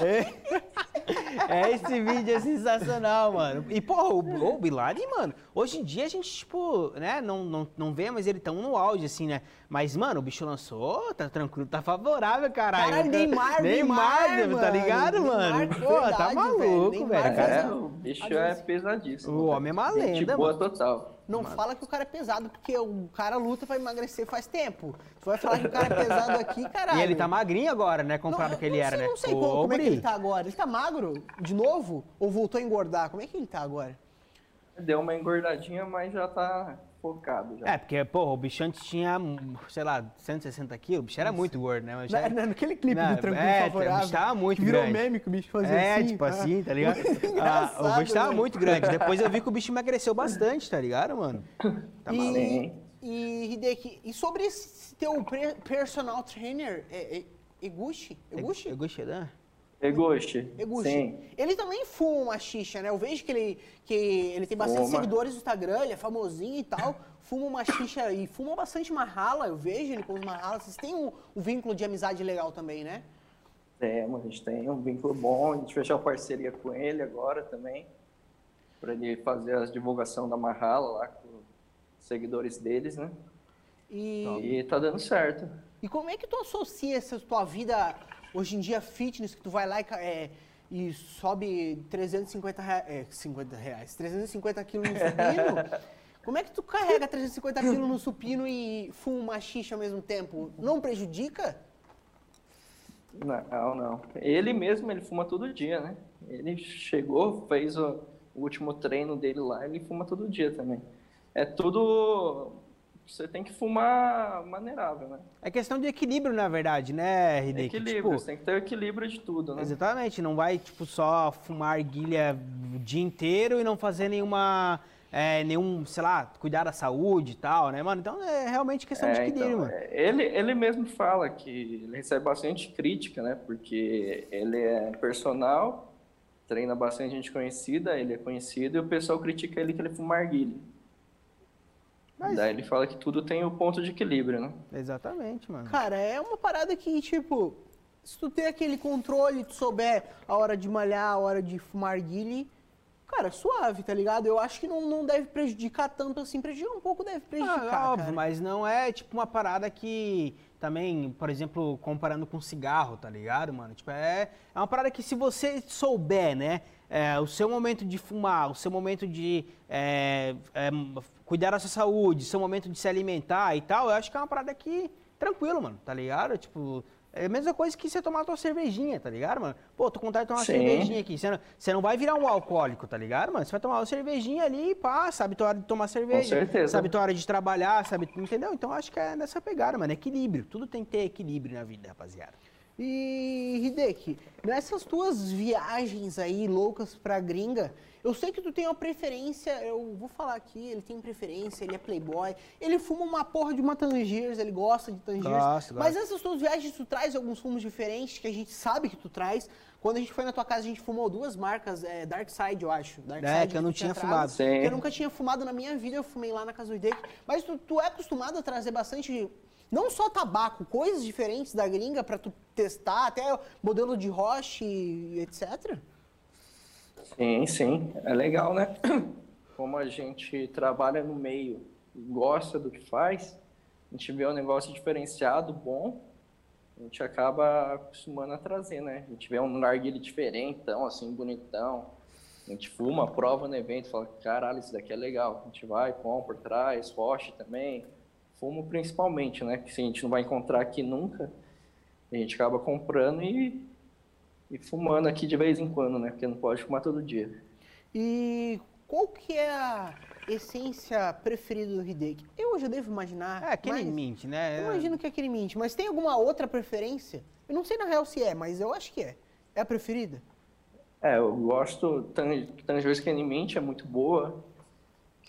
É, é, esse vídeo é sensacional, mano. E, porra, o, o Bin Laden, mano, hoje em dia a gente, tipo, né, não, não, não vê, mas ele tão no auge, assim, né? Mas, mano, o bicho lançou, tá tranquilo, tá favorável, caralho. Caralho, Neymar, Neymar, Neymar, tá ligado, mano? mano? Neymar, Pô, tá maluco, velho. velho. Neymar cara. É, o bicho é pesadíssimo. O homem é uma Gente lenda, boa mano. total. Não fala que o cara é pesado, porque o cara luta pra emagrecer faz tempo. Tu vai falar que o cara é pesado aqui, caralho. E ele tá magrinho agora, né, comparado Não, que ele não era, sei, né? Não sei como, como é que ele tá agora. Ele tá magro de novo? Ou voltou a engordar? Como é que ele tá agora? Deu uma engordadinha, mas já tá focado já. É, porque, pô, o bicho antes tinha, sei lá, 160 quilos, o bicho era muito gordo, né? Mas já- Na- na- naquele clipe Não, do Tranquilo é, Favorável. o bicho tava muito virou grande. meme que o bicho fazia É, assim. tipo ah. assim, tá ligado? Ah, o bicho tava né? muito grande. Depois eu vi que o bicho emagreceu bastante, tá ligado, mano? Tá maluco. E, e, Hideki, e sobre esse teu personal trainer, é, é, Eguchi? Eguchi? Gostei, né? Eguchi. Sim. Ele também fuma uma xixa, né? Eu vejo que ele, que ele tem bastante Fuma. seguidores no Instagram, ele é famosinho e tal. Fuma uma xixa e fuma bastante marrala, eu vejo ele com os marralas. Vocês têm um, um vínculo de amizade legal também, né? Temos, a gente tem um vínculo bom, a gente fechou uma parceria com ele agora também, para ele fazer a divulgação da Marrala lá com os seguidores deles, né? E, E tá dando certo. e como é que tu associa essa tua vida hoje em dia fitness, que tu vai lá e, é, e sobe 350 reais, é, 50 reais, 350 quilos no supino, Como é que tu carrega 350 quilos no supino e fuma uma xixa ao mesmo tempo? Não prejudica? Não, não. Ele mesmo, ele fuma todo dia, né? Ele chegou, fez o, o último treino dele lá, ele fuma todo dia também. É tudo você tem que fumar maneirável, né? É questão de equilíbrio, na verdade, né, Hideki? Equilíbrio, tipo, você tem que ter o equilíbrio de tudo, né? Exatamente, não vai, tipo, só fumar erguilha o dia inteiro e não fazer nenhuma, é, nenhum, sei lá, cuidar da saúde e tal, né, mano? Então é realmente questão é, de equilíbrio, então, mano. É, ele, ele mesmo fala que ele recebe bastante crítica, né, porque ele é personal, treina bastante gente conhecida, ele é conhecido e o pessoal critica ele que ele fuma erguilha. Mas... Daí ele fala que tudo tem o ponto de equilíbrio, né? Exatamente, mano. Cara, é uma parada que, tipo, se tu ter aquele controle, tu souber a hora de malhar, a hora de fumar guile, cara, suave, tá ligado? Eu acho que não, não deve prejudicar tanto assim. Prejudicar um pouco deve prejudicar. Ah, óbvio, cara. mas não é tipo uma parada que também, por exemplo, comparando com cigarro, tá ligado, mano? Tipo, é, é uma parada que se você souber, né? É, o seu momento de fumar, o seu momento de é, é, cuidar da sua saúde, seu momento de se alimentar e tal, eu acho que é uma parada que tranquilo, mano, tá ligado? Tipo, é a mesma coisa que você tomar a tua cervejinha, tá ligado, mano? Pô, tô com vontade de tomar uma cervejinha aqui. Você não, você não vai virar um alcoólico, tá ligado, mano? Você vai tomar uma cervejinha ali e pá, sabe tua hora de tomar cerveja. Com certeza. Sabe tua hora de trabalhar, sabe, entendeu? Então acho que é nessa pegada, mano. Equilíbrio. Tudo tem que ter equilíbrio na vida, rapaziada. E, Hideki, nessas tuas viagens aí loucas pra gringa, eu sei que tu tem uma preferência, eu vou falar aqui, ele tem preferência, ele é playboy, ele fuma uma porra de uma Tangiers, ele gosta de Tangiers. Gosto, mas gosto. essas tuas viagens tu traz alguns fumos diferentes que a gente sabe que tu traz. Quando a gente foi na tua casa, a gente fumou duas marcas, é, Dark Side, eu acho. Dark é, Side, que eu não tinha fumado. Sim. eu nunca tinha fumado na minha vida, eu fumei lá na casa do Hideki. Mas tu, tu é acostumado a trazer bastante não só tabaco, coisas diferentes da gringa para tu testar, até modelo de roche, etc? Sim, sim. É legal, né? Como a gente trabalha no meio e gosta do que faz, a gente vê um negócio diferenciado, bom, a gente acaba acostumando a trazer, né? A gente vê um narguilé diferentão, assim, bonitão. A gente fuma, prova no evento, fala, caralho, isso daqui é legal. A gente vai, compra, traz, roche também fumo principalmente, né? Que se a gente não vai encontrar aqui nunca, a gente acaba comprando e, e fumando aqui de vez em quando, né? Porque não pode fumar todo dia. E qual que é a essência preferida do Hideki? Eu já devo imaginar. É aquele mint, né? Eu imagino que é aquele mint, mas tem alguma outra preferência? Eu não sei na real se é, mas eu acho que é. É a preferida? É, eu gosto. Tangerine Mint é muito boa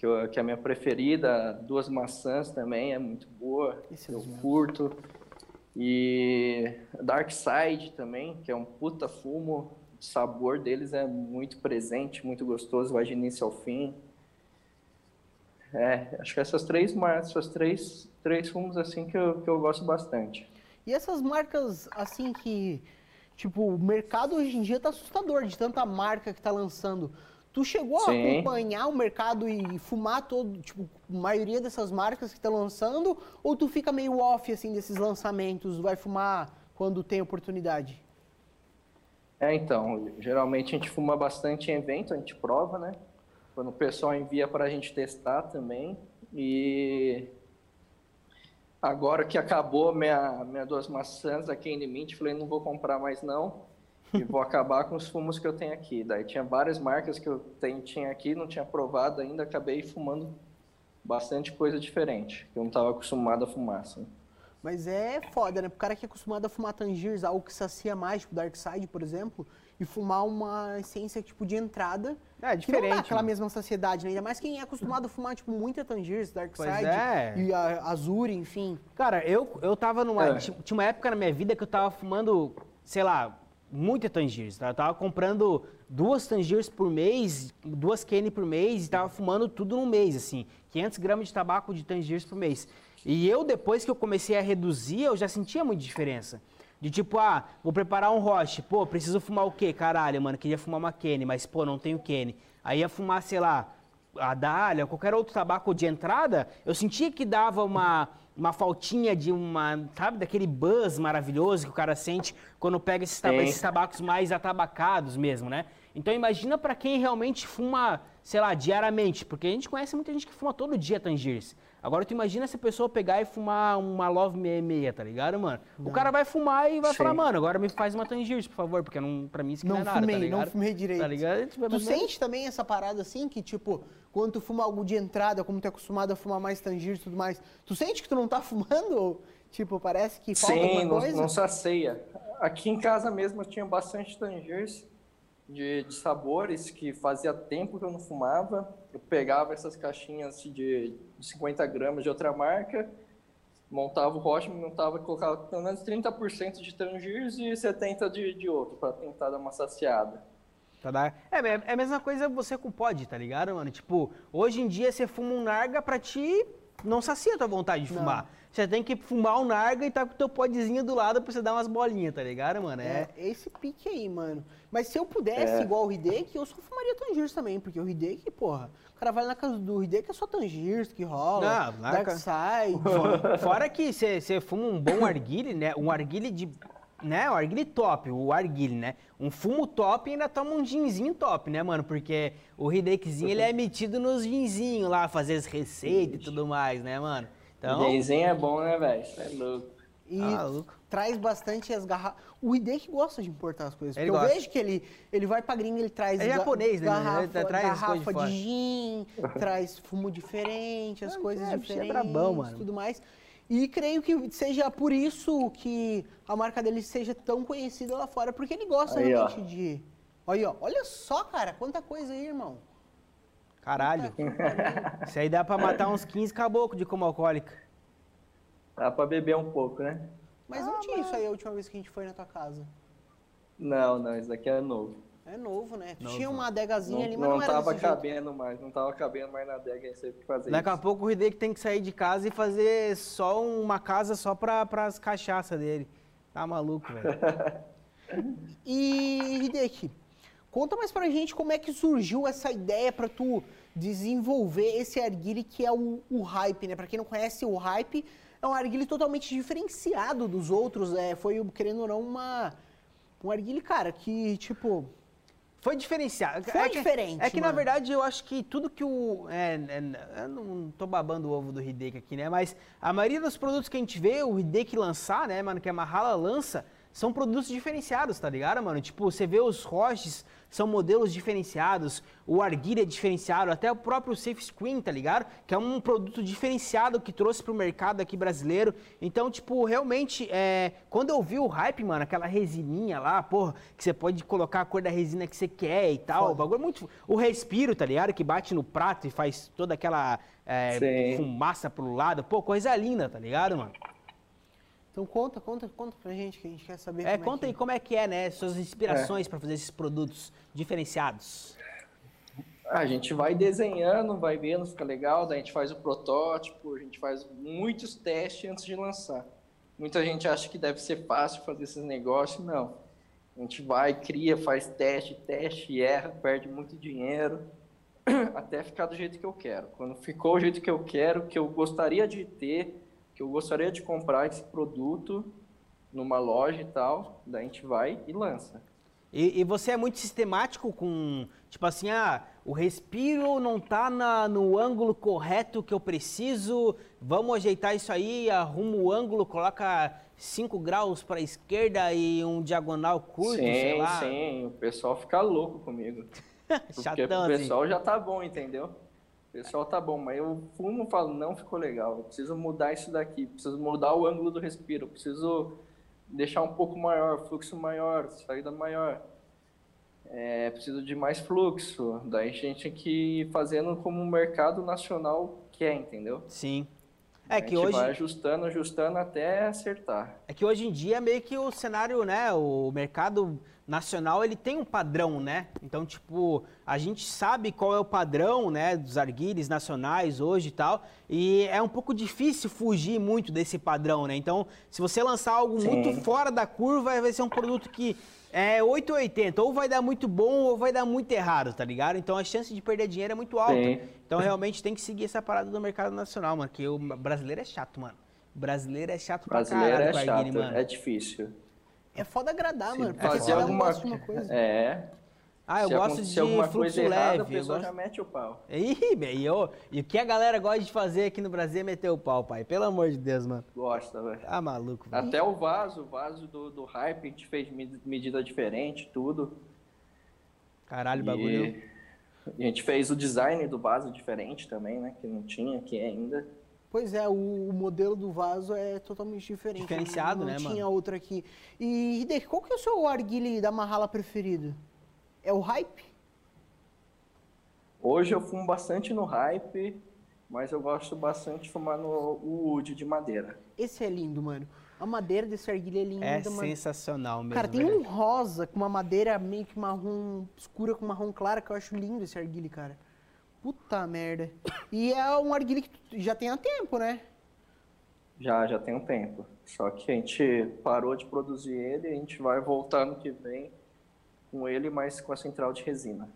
que, eu, que é a minha preferida. Duas maçãs também é muito boa, Esse eu mesmo. curto. E Dark Side também, que é um puta fumo. O sabor deles é muito presente, muito gostoso, vai de início ao fim. É, acho que essas três marcas, essas três, três fumos assim que eu, que eu gosto bastante. E essas marcas assim que, tipo, o mercado hoje em dia tá assustador de tanta marca que tá lançando. Tu chegou Sim. a acompanhar o mercado e fumar todo, tipo, a maioria dessas marcas que estão lançando? Ou tu fica meio off, assim, desses lançamentos, vai fumar quando tem oportunidade? É, então, geralmente a gente fuma bastante em evento, a gente prova, né? Quando o pessoal envia para a gente testar também. E agora que acabou minha, minha duas maçãs aqui em limite, falei, não vou comprar mais não e vou acabar com os fumos que eu tenho aqui. Daí tinha várias marcas que eu tenho, tinha aqui, não tinha provado ainda, acabei fumando bastante coisa diferente, que eu não estava acostumado a fumar, assim. Mas é foda, né? O cara que é acostumado a fumar Tangiers, algo que sacia mais, tipo Dark Side, por exemplo, e fumar uma essência tipo de entrada. É, diferente. Que não dá aquela né? mesma saciedade, né? Ainda mais quem é acostumado a fumar, tipo, muita Tangiers, Dark pois Side é. e a Azure, enfim. Cara, eu, eu tava numa. É. Tinha uma época na minha vida que eu tava fumando, sei lá, muita Tangiers, tá? Eu tava comprando duas Tangiers por mês, duas Kenny por mês e tava fumando tudo no mês, assim. 500 gramas de tabaco de Tangiers por mês. E eu, depois que eu comecei a reduzir, eu já sentia muita diferença. De tipo, ah, vou preparar um roche. Pô, preciso fumar o quê? Caralho, mano, queria fumar uma Kenny, mas, pô, não tenho Kenny. Aí ia fumar, sei lá, a Dália, qualquer outro tabaco de entrada, eu sentia que dava uma uma faltinha de uma, sabe, daquele buzz maravilhoso que o cara sente quando pega esses, tab esses tabacos mais atabacados mesmo, né? Então imagina para quem realmente fuma sei lá, diariamente, porque a gente conhece muita gente que fuma todo dia Tangiers. Agora tu imagina se a pessoa pegar e fumar uma Love 66, tá ligado, mano? O cara vai fumar e vai Sim. falar, mano, agora me faz uma Tangiers, por favor, porque não, pra mim isso não, Não é nada, fumei, tá ligado? não fumei direito. Tá ligado? Tipo, Tu mas- sente também essa parada assim, que tipo, quando tu fuma algo de entrada, como tu é acostumado a fumar mais tangier e tudo mais, tu sente que tu não tá fumando? Ou, tipo, parece que falta Sim, alguma não, coisa? não sacia. Aqui em casa mesmo eu tinha bastante tangiers de, de sabores que fazia tempo que eu não fumava. Eu pegava essas caixinhas de 50 gramas de outra marca, montava o rótulo, montava e colocava pelo menos 30% de tangiers e 70% de, de outro, para tentar dar uma saciada. Tá da- É, é é a mesma coisa você com pod, tá ligado, mano? Tipo, hoje em dia você fuma um narga pra ti, não sacia a tua vontade de Não. fumar. Você tem que fumar um narga e tá com o teu podzinho do lado pra você dar umas bolinhas, tá ligado, mano? É, É. esse pique aí, mano. Mas se eu pudesse, É. igual o Hideki, eu só fumaria Tangiers também, porque o Hideki, porra, o cara vai na casa do Hideki, é só Tangiers que rola, Não, Dark Side. Fora, fora que você você fuma um bom arguile, né? Um arguile de. Né? O arguile top, o arguile, né? Um fumo top e ainda toma um ginzinho top, né, mano? Porque o Hidekizinho ele é metido nos ginzinhos lá, fazer as receitas e tudo mais, né, mano? Então. Desenho é bom, né, velho? É louco. E Ah, louco. traz bastante as garrafas. O Hideki gosta de importar as coisas. Ele porque eu gosta. vejo que ele, ele vai pra gringa, ele traz É ga- japonês, né? garrafa, Ele traz de garrafa fora. de gin, traz fumo diferente, as É, coisas é, é diferentes, brabão, mano. tudo mais. E creio que seja por isso que a marca dele seja tão conhecida lá fora, porque ele gosta Aí, ó. realmente de... Olha, ó, olha só, cara, quanta coisa aí, irmão. Caralho. Isso aí dá pra matar uns 15 caboclos de coma alcoólica. Dá pra beber um pouco, né? Mas não tinha isso aí a última vez que a gente foi na tua casa. Não, não, isso daqui é novo. É novo, né? Novo. tinha uma adegazinha Não, ali, mas não não, era tava desse jeito. cabendo mais, não tava cabendo mais na adega, aí você tem que fazer Daqui a isso. pouco o Hideki tem que sair de casa e fazer só uma casa só pra, pras cachaças dele. Tá maluco, velho. E, Hideki, conta mais pra gente como é que surgiu essa ideia pra tu desenvolver esse arguile que é o, o hype, né? Pra quem não conhece, o hype é um arguile totalmente diferenciado dos outros. É, foi, querendo ou não, uma, um arguile, cara, que, tipo... Foi diferenciado. Foi é que, diferente, É que, na mano. verdade, eu acho que tudo que o. É, é, eu não tô babando o ovo do Hideki aqui, né? Mas a maioria dos produtos que a gente vê o Hideki lançar, né, mano, que a Mahala lança, são produtos diferenciados, tá ligado, mano? Tipo, você vê os Roches, são modelos diferenciados, o Arguile é diferenciado, até o próprio Safe Screen, tá ligado? Que é um produto diferenciado que trouxe pro mercado aqui brasileiro. Então, tipo, realmente, é, quando eu vi o hype, mano, aquela resininha lá, porra, que você pode colocar a cor da resina que você quer e tal, o bagulho é muito. O respiro, tá ligado? Que bate no prato e faz toda aquela é, fumaça pro lado, pô, coisa linda, tá ligado, mano? Então conta, conta, conta pra gente que a gente quer saber É, como conta é aí que... como é que é, né? Suas inspirações pra fazer esses produtos diferenciados. A gente vai desenhando, vai vendo, fica legal, daí a gente faz o protótipo, a gente faz muitos testes antes de lançar. Muita gente acha que deve ser fácil fazer esses negócios, não. A gente vai, cria, faz teste, teste, erra, perde muito dinheiro, até ficar do jeito que eu quero. Quando ficou o jeito que eu quero, que eu gostaria de ter, que eu gostaria de comprar esse produto numa loja e tal, daí a gente vai e lança. E, e você é muito sistemático com, tipo assim, ah, o respiro não tá na- no ângulo correto que eu preciso, vamos ajeitar isso aí, arruma o ângulo, coloca 5 graus para a esquerda e um diagonal curto, sei sim, lá. sim, o pessoal fica louco comigo. Porque Chatão, o assim. pessoal já tá bom, entendeu? Pessoal tá bom, mas eu fumo e falo, não ficou legal, eu preciso mudar isso daqui, preciso mudar o ângulo do respiro, preciso deixar um pouco maior, fluxo maior, saída maior. É, preciso de mais fluxo. Daí a gente tem que ir fazendo como o mercado nacional quer, entendeu? Sim. É a que gente hoje, vai ajustando, ajustando até acertar. é que hoje em dia meio que o cenário, né, o mercado nacional, ele tem um padrão, né? Então, tipo, a gente sabe qual é o padrão, né, dos arguilhos nacionais hoje e tal, e é um pouco difícil fugir muito desse padrão, né? Então, se você lançar algo Sim. muito fora da curva, vai ser um produto que é 880, ou vai dar muito bom ou vai dar muito errado, tá ligado? Então, a chance de perder dinheiro é muito alta. Sim. Então, realmente tem que seguir essa parada do mercado nacional, mano, que o brasileiro é chato, mano. O brasileiro é chato pra Brasileiro caralho é chato, mano. é difícil. É foda agradar, Se mano. Porque fazer um alguma coisa. É. Ah, eu Se gosto de alguma fluxo coisa leve. errada, a pessoa gosto- já mete o pau. Ih, bem, e eu- e o que a galera gosta de fazer aqui no Brasil é meter o pau, pai. Pelo amor de Deus, mano. Gosta, velho. Tá maluco, velho. Até o vaso, o vaso do, do hype, a gente fez med- medida diferente, tudo. Caralho, o E bagulho. a gente fez o design do vaso diferente também, né? Que não tinha aqui ainda. Pois é, o, o modelo do vaso é totalmente diferente. Diferenciado, não, né, Não mano? tinha outro aqui. E, Hideki, qual que é o seu arguile da Mahala preferido? É o hype? Hoje eu fumo bastante no hype, mas eu gosto bastante de fumar no o wood de madeira. Esse é lindo, mano. A madeira desse arguile é linda, É mano. sensacional mesmo. Cara, tem velho. um rosa com uma madeira meio que marrom escura com marrom clara que eu acho lindo esse arguile, cara. Puta merda. E é um arguile que já tem há tempo, né? Já, já tem um tempo. Só que a gente parou de produzir ele e a gente vai voltar no que vem com ele, mas com a central de resina.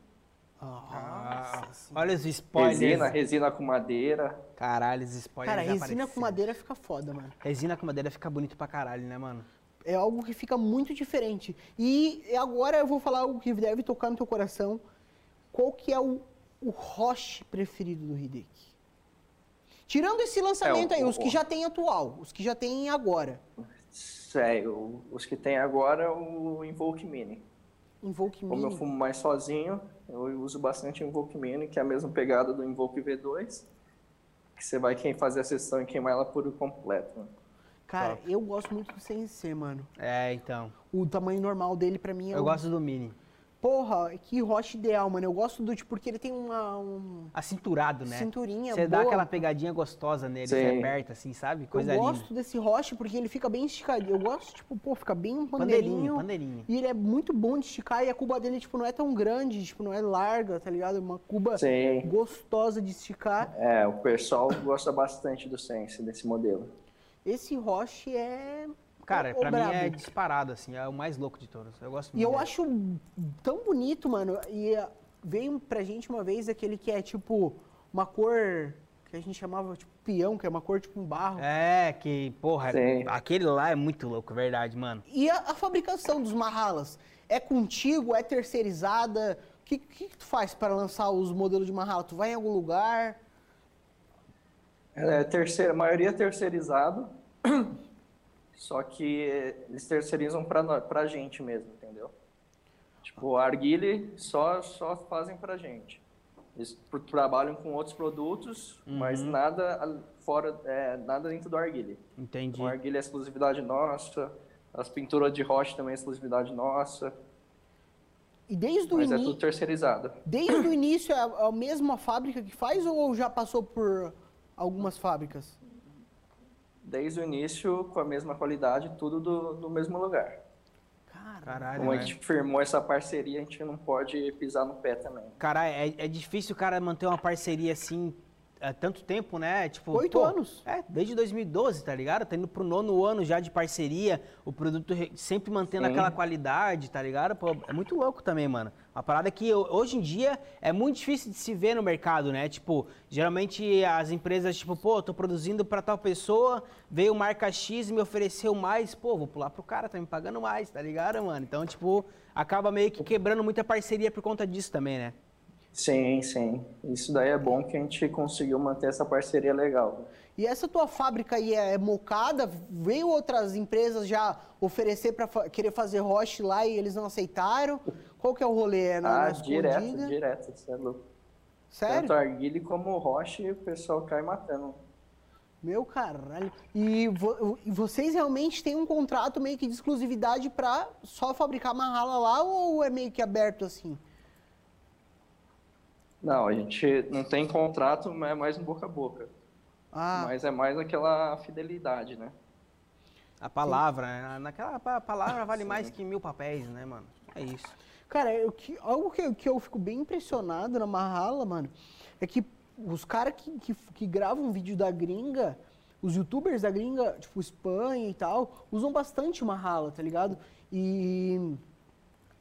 Ah, Nossa senhora. olha os spoilers. Resina, resina com madeira. Caralho, os spoilers Cara, resina apareceram. com madeira fica foda, mano. Resina com madeira fica bonito pra caralho, né, mano? É algo que fica muito diferente. E agora eu vou falar algo que deve tocar no teu coração. Qual que é o, o Roche preferido do Hideki? Tirando esse lançamento É, o- aí, os o- que já tem atual, os que já tem agora. Sério, os que tem agora é o Invoke Mini. Invoke Como Mini. eu fumo mais sozinho, eu uso bastante o Invoke Mini, que é a mesma pegada do Invoke V2, que você vai quem fazer a sessão e queimar ela por completo. né? Cara, eu gosto muito do CNC, mano. É, então. O tamanho normal dele pra mim é Eu o- gosto do mini. Porra, que roche ideal, mano. Eu gosto do tipo porque ele tem uma um- Acinturado, né? cinturinha Você dá aquela pegadinha gostosa nele, Sim. você aperta assim, sabe? Coisa eu linda. gosto desse roche porque ele fica bem esticadinho. Eu gosto, tipo, pô, fica bem um Pandeirinho, pandeirinho. pandeirinho. E ele é muito bom de esticar e a cuba dele, tipo, não é tão grande, tipo, não é larga, tá ligado? É uma cuba Sim. gostosa de esticar. É, o pessoal gosta bastante do Sense, desse modelo. Esse roche é. Cara, o pra mim brabo. é disparado, assim, é o mais louco de todos. Eu gosto muito. E eu dele. acho tão bonito, mano. E veio pra gente uma vez aquele que é tipo uma cor que a gente chamava tipo peão, que é uma cor tipo um barro. É, que, porra, Sim. aquele lá é muito louco, verdade, mano. E a, a fabricação dos Mahalas? É contigo? É terceirizada? O que, que, que tu faz para lançar os modelos de Mahala? Tu vai em algum lugar? É, terceira, a maioria é terceirizado, só que eles terceirizam pra, nó- pra gente mesmo, entendeu? Tipo, a Arguile só, só fazem pra gente. Eles trabalham com outros produtos, mas nada fora, é, nada dentro do Arguile. Entendi. Então, a Arguile é exclusividade nossa, as pinturas de rocha também é exclusividade nossa, E desde o, mas é tudo terceirizado. desde o início é a, a mesma fábrica que faz ou já passou por algumas fábricas? Desde o início, com a mesma qualidade, tudo do, do mesmo lugar. Cara, Caralho, Como a né? gente firmou essa parceria, a gente não pode pisar no pé também. Cara, é, é difícil o cara manter uma parceria assim há tanto tempo, né? Tipo, Oito pô, anos. É, desde 2012, tá ligado? Tá indo pro nono ano já de parceria, o produto re- sempre mantendo Sim. aquela qualidade, tá ligado? Pô, é muito louco também, mano. Uma parada que ho- hoje em dia é muito difícil de se ver no mercado, né? Tipo, geralmente as empresas, tipo, pô, tô produzindo pra tal pessoa, veio marca X e me ofereceu mais, pô, vou pular pro cara, tá me pagando mais, tá ligado, mano? Então, tipo, acaba meio que quebrando muita parceria por conta disso também, né? Sim, sim. Isso daí é bom que a gente conseguiu manter essa parceria legal. E essa tua fábrica aí é mocada? Veio outras empresas já oferecer para querer fazer roche lá e eles não aceitaram? Qual que é o rolê? É na, ah, direto, escondida? direto, você é louco. Sério? Tanto arguile como roche, o pessoal cai matando. Meu caralho. E, vo- vocês realmente têm um contrato meio que de exclusividade para só fabricar marrala lá ou é meio que aberto assim? Não, a gente não tem contrato, mas é mais no boca a boca. Ah, Mas é mais aquela fidelidade, né? A palavra, né? Naquela pa- palavra vale mais que mil papéis, né, mano? É isso. Cara, eu, que, algo que, eu- que eu fico bem impressionado na Mahala, mano, é que os caras que, que, que gravam vídeo da gringa, os youtubers da gringa, tipo Espanha e tal, usam bastante Mahala, tá ligado? E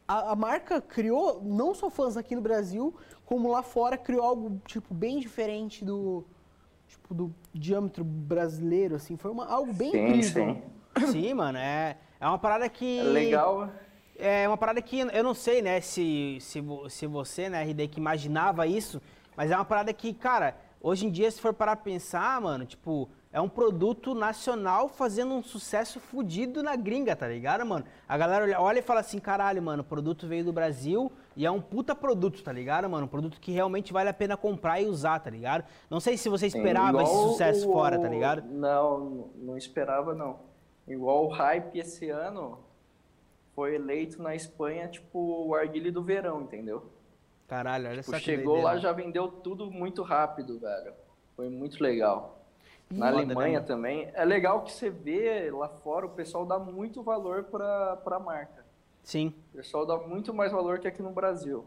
a, a marca criou, não só fãs aqui no Brasil, como lá fora, criou algo, tipo, bem diferente do, tipo, do diâmetro brasileiro, assim. Foi uma, algo bem sim, incrível. sim. Sim, mano, é, é uma parada que. É legal. É uma parada que eu não sei, né, se, se, se você, né, RD, que imaginava isso, mas é uma parada que, cara, hoje em dia, se for parar pra pensar, mano, tipo, é um produto nacional fazendo um sucesso fudido na gringa, tá ligado, mano? A galera olha e fala assim, caralho, mano, o produto veio do Brasil e é um puta produto, tá ligado, mano? Um produto que realmente vale a pena comprar e usar, tá ligado? Não sei se você esperava esse sucesso o, fora, tá ligado? Não, não esperava, não. Igual o hype esse ano foi eleito na Espanha, tipo, o arguile do verão, entendeu? Caralho, olha tipo, só Chegou lá, já vendeu tudo muito rápido, velho. Foi muito legal. Na Moda, Alemanha né? também. É legal que você vê lá fora, o pessoal dá muito valor para a marca. Sim. O pessoal dá muito mais valor que aqui no Brasil.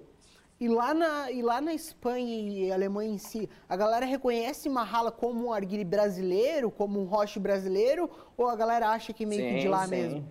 E lá na, e lá na Espanha e Alemanha em si, a galera reconhece Mahala como um arguile brasileiro, como um roche brasileiro, ou a galera acha que meio sim, que de lá sim. mesmo?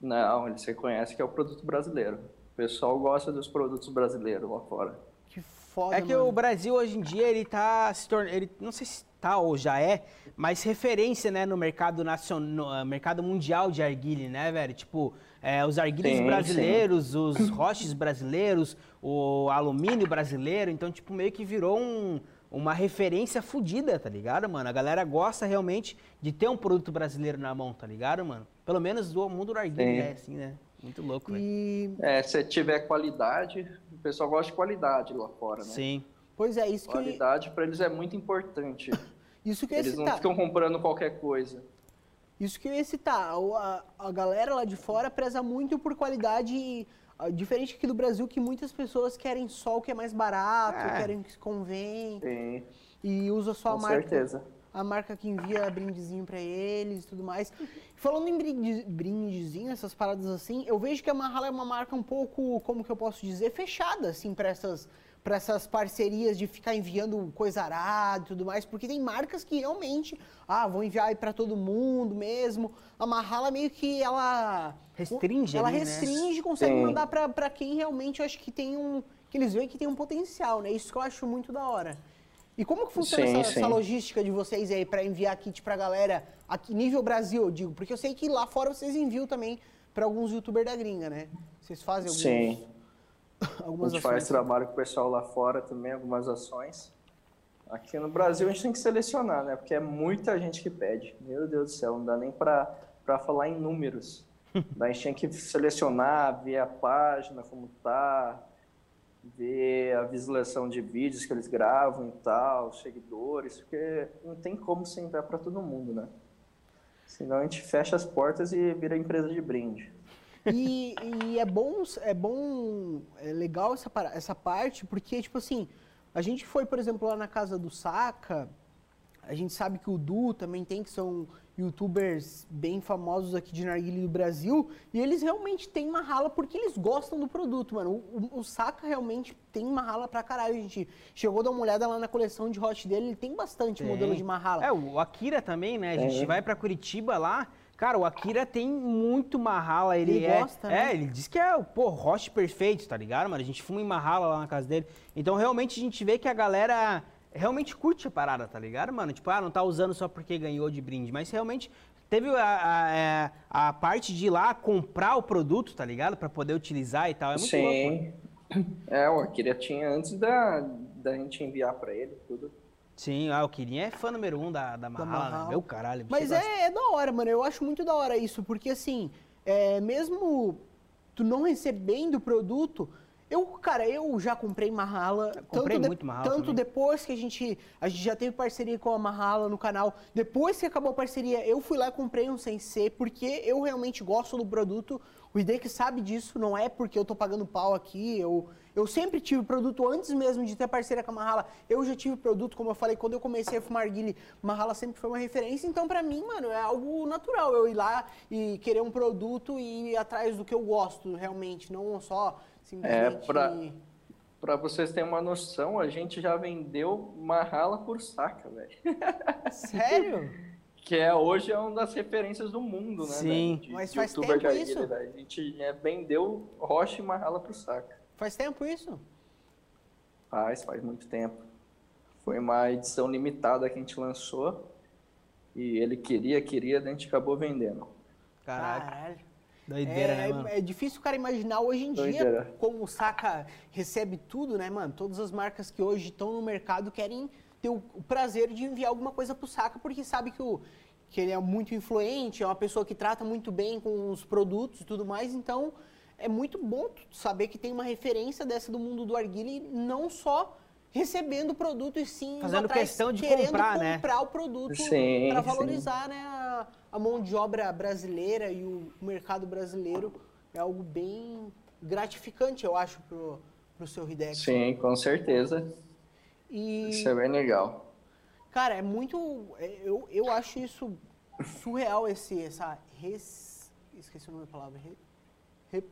Não, eles reconhecem que é o produto brasileiro. O pessoal gosta dos produtos brasileiros lá fora. Que foda, É que mano. o Brasil hoje em dia, ele tá se tornando, ele não sei se tá ou já é, mas referência, né, no mercado nacional, no ah, mercado mundial de arguile, né, velho? Tipo, é, os arguilhos brasileiros, sim. os roches brasileiros, o alumínio brasileiro, então, tipo, meio que virou um, uma referência fodida, tá ligado, mano? A galera gosta realmente de ter um produto brasileiro na mão, tá ligado, mano? Pelo menos do mundo do arguile, né, assim, né? Muito louco, velho. E... É, se tiver qualidade, o pessoal gosta de qualidade lá fora, né? Sim. Pois é, isso qualidade que... Qualidade para eles é muito importante. isso que Eles não ficam comprando qualquer coisa. Isso que eu ia citar. A, a galera lá de fora preza muito por qualidade diferente aqui do Brasil, que muitas pessoas querem só o que é mais barato, é. querem o que convém. Sim. E usa só Com a marca. certeza. A marca que envia brindezinho para eles e tudo mais. Falando em brinde, brindezinho, essas paradas assim, eu vejo que a Mahala é uma marca um pouco, como que eu posso dizer, fechada, assim, para essas para essas parcerias de ficar enviando coisa arada e tudo mais, porque tem marcas que realmente, ah, vão enviar aí para todo mundo mesmo. A Mahala meio que ela restringe, ela ali, restringe, né? consegue Sim. mandar para quem realmente eu acho que tem um que eles veem que tem um potencial, né? Isso que eu acho muito da hora. E como que funciona sim, essa, sim. essa, logística de vocês aí para enviar kit pra galera aqui nível Brasil, eu digo, porque eu sei que lá fora vocês enviam também para alguns youtubers da gringa, né? Vocês fazem alguns Sim. algumas a gente ações. faz trabalho com o pessoal lá fora também, algumas ações. Aqui no Brasil a gente tem que selecionar, né? Porque é muita gente que pede. Meu Deus do céu, não dá nem para falar em números. Daí a gente tem que selecionar, ver a página, como tá, ver a visualização de vídeos que eles gravam e tal, seguidores, porque não tem como você entrar para todo mundo, né? Senão a gente fecha as portas e vira empresa de brinde. E, e, é bom, é bom, é legal essa, essa parte, porque, tipo assim, a gente foi, por exemplo, lá na casa do Saca, a gente sabe que o Du também tem, que são youtubers bem famosos aqui de narguilé do Brasil, e eles realmente têm uma rala porque eles gostam do produto, mano. O, o, o Saca realmente tem uma rala pra caralho. A gente chegou a dar uma olhada lá na coleção de hot dele, ele tem bastante tem. modelo de marrala. É, o Akira também, né? A gente é. vai pra Curitiba lá, Cara, o Akira tem muito marrala, ele, ele é... Gosta, né? É, ele diz que é, pô, roche perfeito, tá ligado, mano? A gente fuma em marrala lá na casa dele. Então, realmente, a gente vê que a galera realmente curte a parada, tá ligado, mano? Tipo, ah, não tá usando só porque ganhou de brinde, mas realmente teve a, a, é, a, parte de ir lá comprar o produto, tá ligado? Para poder utilizar e tal. É muito Sim. Louco. É, o Akira tinha antes da, da gente enviar para ele tudo. Sim, ah, o Kirin é fã número um da, da Mahal, né? Meu caralho. Mas é, é, da hora, mano. Eu acho muito da hora isso, porque assim, é, mesmo tu não recebendo o produto, eu, cara, eu já comprei Mahala. Comprei tanto muito de, Mahala Tanto também. depois que a gente, a gente já teve parceria com a Mahala no canal. Depois que acabou a parceria, eu fui lá e comprei um Sensei, porque eu realmente gosto do produto. O IDEC sabe disso, não é porque eu tô pagando pau aqui. Eu, eu sempre tive produto antes mesmo de ter parceria com a Mahala. Eu já tive produto, como eu falei, quando eu comecei a fumar guile, Mahala sempre foi uma referência. Então, pra mim, mano, é algo natural eu ir lá e querer um produto e ir atrás do que eu gosto realmente, não só Simplesmente... É, pra, vocês terem uma noção, a gente já vendeu Mahala por saca, velho. Sério? que é hoje é uma das referências do mundo, né? Sim, de, mas de faz tempo isso? A gente é, vendeu Rocha e Mahala por saca. Faz tempo isso? Faz, faz muito tempo. Foi uma edição limitada que a gente lançou e ele queria, queria, a gente acabou vendendo. Caraca. Caralho. Doideira, é, né, mano? é difícil o cara imaginar hoje em dia Doideira. como o Saka recebe tudo, né, mano? Todas as marcas que hoje estão no mercado querem ter o, o prazer de enviar alguma coisa pro Saka porque sabe que, o, que ele é muito influente, é uma pessoa que trata muito bem com os produtos e tudo mais, então é muito bom saber que tem uma referência dessa do mundo do arguile, não só recebendo o produto e sim Fazendo atrás, questão de querendo comprar, né? comprar o produto para sim. valorizar né, a, a mão de obra brasileira e o mercado brasileiro é algo bem gratificante, eu acho, pro, pro seu Hidex. Sim, com certeza. E, Isso é bem legal. cara, é muito. é, Eu, eu acho isso surreal, esse, essa. Res, esqueci o nome da palavra. Re, re,